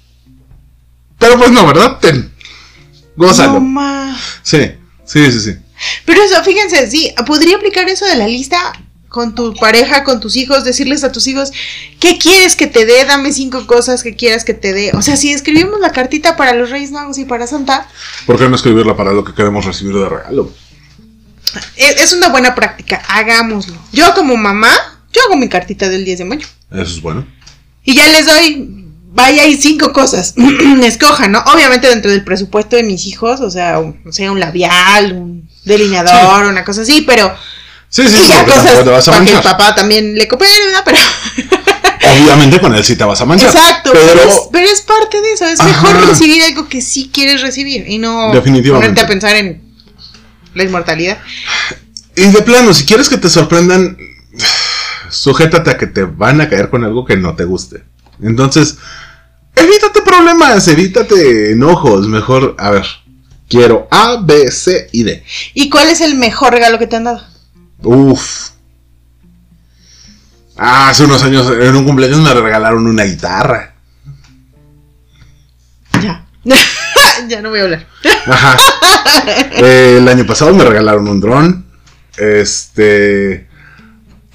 Pero pues no, ¿verdad? Ten. Gózalo. No, ma. Sí, sí, sí, sí. Pero eso, fíjense, sí, podría aplicar eso de la lista con tu pareja, con tus hijos, decirles a tus hijos, ¿qué quieres que te dé? Dame cinco cosas que quieras que te dé. O sea, si escribimos la cartita para los Reyes Magos y para Santa, ¿Por qué no escribirla para lo que queremos recibir de regalo? es, es una buena práctica, hagámoslo. Yo como mamá, yo hago mi cartita del 10 de mayo. Eso es bueno. Y ya les doy, vaya, hay cinco cosas. <clears throat> Escojan, ¿no? Obviamente dentro del presupuesto de mis hijos, o sea, un, o sea, un labial, un delineador, una cosa así, pero... Sí, sí, sí, ya cosas te vas a para que el papá también le coopere, ¿verdad? Pero... <laughs> Obviamente con él sí te vas a manchar. Exacto, pero, Pero, es, pero es parte de eso. Es Ajá. mejor recibir algo que sí quieres recibir y no ponerte a pensar en la inmortalidad. y de plano, si quieres que te sorprendan, sujétate a que te van a caer con algo que no te guste. Entonces, evítate problemas, evítate enojos. Mejor, a ver, quiero A, B, C y D. ¿Y cuál es el mejor regalo que te han dado? Uf. Ah, hace unos años en un cumpleaños me regalaron una guitarra. Ya. <laughs> ya no voy a hablar. Ajá. <laughs> Eh, el año pasado me regalaron un dron. Este.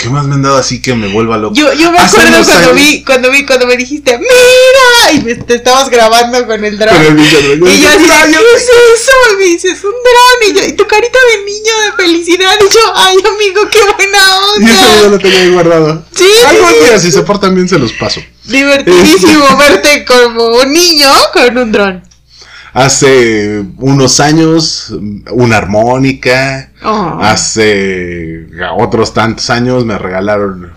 ¿Qué más me han dado así que me vuelva loco? Yo, yo me Hace acuerdo cuando años- vi, cuando vi, cuando me dijiste, ¡Mira! Y me- te estabas grabando con el dron. Con el video, yo Y yo así, de, "Ay, ¿qué es eso? Y me dices, un dron. Y, yo, y tu carita de niño de felicidad. Y yo, ay, amigo, qué buena Y ese video onda. lo tengo ahí guardado. Sí, Algún día, si se portan bien, se los paso. Divertidísimo <laughs> verte como un niño con un dron. Hace unos años, una armónica. Oh. Hace otros tantos años me regalaron.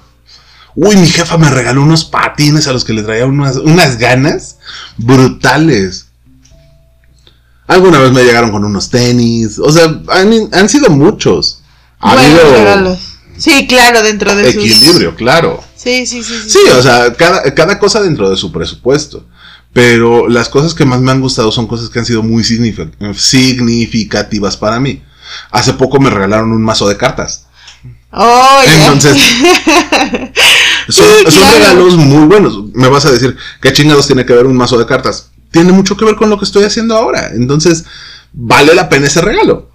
Uy, mi jefa me regaló unos patines a los que le traía unas, unas ganas brutales. Alguna vez me llegaron con unos tenis. O sea, han, han sido muchos. Ha habido regalos. Sí, claro, dentro de sus... equilibrio, claro. Sí, sí, sí. sí. Sí, o sea, cada, cada cosa dentro de su presupuesto. Pero las cosas que más me han gustado son cosas que han sido muy signifi- significativas para mí. Hace poco me regalaron un mazo de cartas. Oh. Entonces, <laughs> Son, Sí, son claro. regalos muy buenos. Me vas a decir, ¿qué chingados tiene que ver un mazo de cartas? Tiene mucho que ver con lo que estoy haciendo ahora. Entonces, vale la pena ese regalo.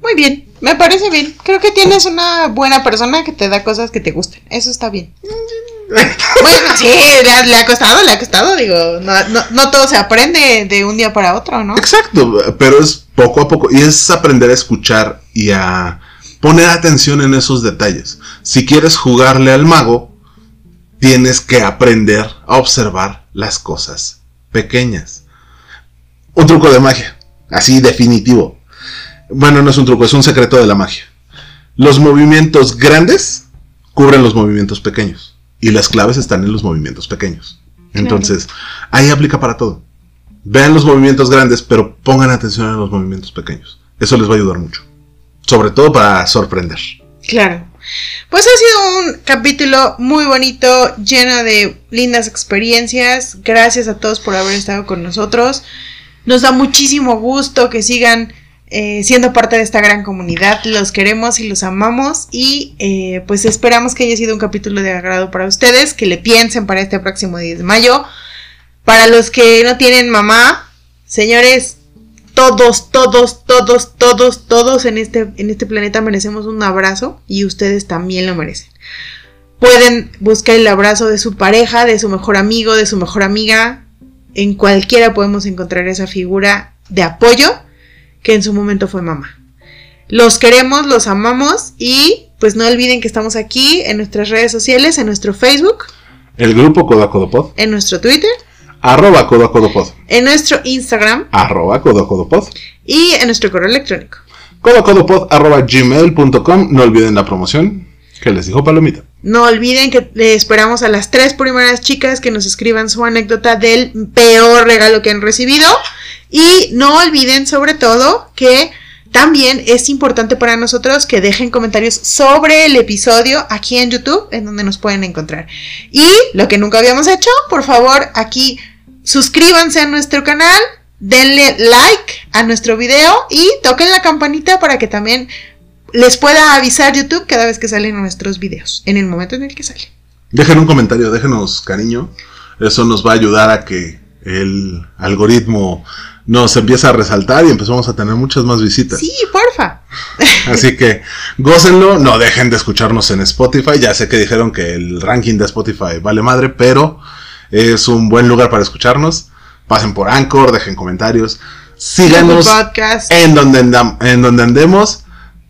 Muy bien, me parece bien. Creo que tienes una buena persona que te da cosas que te gusten. Eso está bien. Bueno, sí, le ha, costado, le ha costado. Digo, no, no, no todo se aprende de un día para otro, ¿no? Exacto, pero es poco a poco. Y es aprender a escuchar y a poner atención en esos detalles. Si quieres jugarle al mago, tienes que aprender a observar las cosas pequeñas. Un truco de magia, así definitivo. Bueno, no es un truco, es un secreto de la magia. Los movimientos grandes cubren los movimientos pequeños. Y las claves están en los movimientos pequeños. Entonces, ahí aplica para todo. Vean los movimientos grandes, pero pongan atención en los movimientos pequeños. Eso les va a ayudar mucho. Sobre todo para sorprender. Claro. Pues ha sido un capítulo muy bonito, lleno de lindas experiencias. Gracias a todos por haber estado con nosotros. Nos da muchísimo gusto que sigan eh, siendo parte de esta gran comunidad. Los queremos y los amamos. Y eh, pues esperamos que haya sido un capítulo de agrado para ustedes. Que le piensen para este próximo 10 de mayo. Para los que no tienen mamá, señores, todos, todos, todos, todos, todos en este, en este planeta merecemos un abrazo y ustedes también lo merecen. Pueden buscar el abrazo de su pareja, de su mejor amigo, de su mejor amiga. En cualquiera podemos encontrar esa figura de apoyo que en su momento fue mamá. Los queremos, los amamos y pues no olviden que estamos aquí en nuestras redes sociales, en nuestro Facebook, El grupo Codo a Codo Pod. en nuestro Twitter, Arroba Codo a Codo Pod. en nuestro Instagram Arroba Codo a Codo Pod. y en nuestro correo electrónico. Codo a Codo Pod arroba gmail.com. No olviden la promoción que les dijo Palomita. No olviden que le esperamos a las tres primeras chicas que nos escriban su anécdota del peor regalo que han recibido. Y no olviden sobre todo que también es importante para nosotros que dejen comentarios sobre el episodio aquí en YouTube, en donde nos pueden encontrar. Y lo que nunca habíamos hecho, por favor, aquí suscríbanse a nuestro canal, denle like a nuestro video y toquen la campanita para que también les pueda avisar YouTube cada vez que salen nuestros videos, en el momento en el que salen. Dejen un comentario, déjenos cariño. Eso nos va a ayudar a que el algoritmo nos empiece a resaltar y empezamos a tener muchas más visitas. Sí, porfa. Así que gócenlo, no dejen de escucharnos en Spotify. Ya sé que dijeron que el ranking de Spotify vale madre, pero es un buen lugar para escucharnos. Pasen por Anchor, dejen comentarios, síganos en donde, en donde andemos.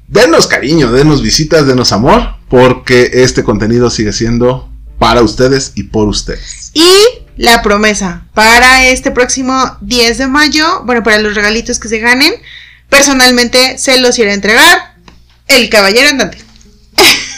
Denos cariño, denos visitas, denos amor, porque este contenido sigue siendo para ustedes y por ustedes. Y la promesa para este próximo 10 de mayo, bueno, para los regalitos que se ganen, personalmente se los iré a entregar el caballero andante. <laughs>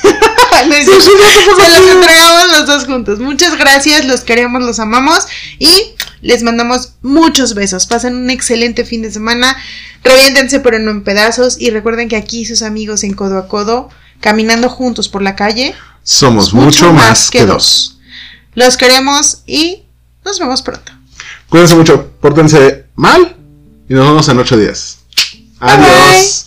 Se los entregamos los dos juntos. Muchas gracias, los queremos, los amamos y les mandamos muchos besos. Pasen un excelente fin de semana. Reviéntense, pero no en pedazos. Y recuerden que aquí sus amigos en codo a codo, caminando juntos por la calle, Somos mucho, más que dos. los queremos y nos vemos pronto. Cuídense mucho, pórtense mal y nos vemos en ocho días. Bye, Adiós.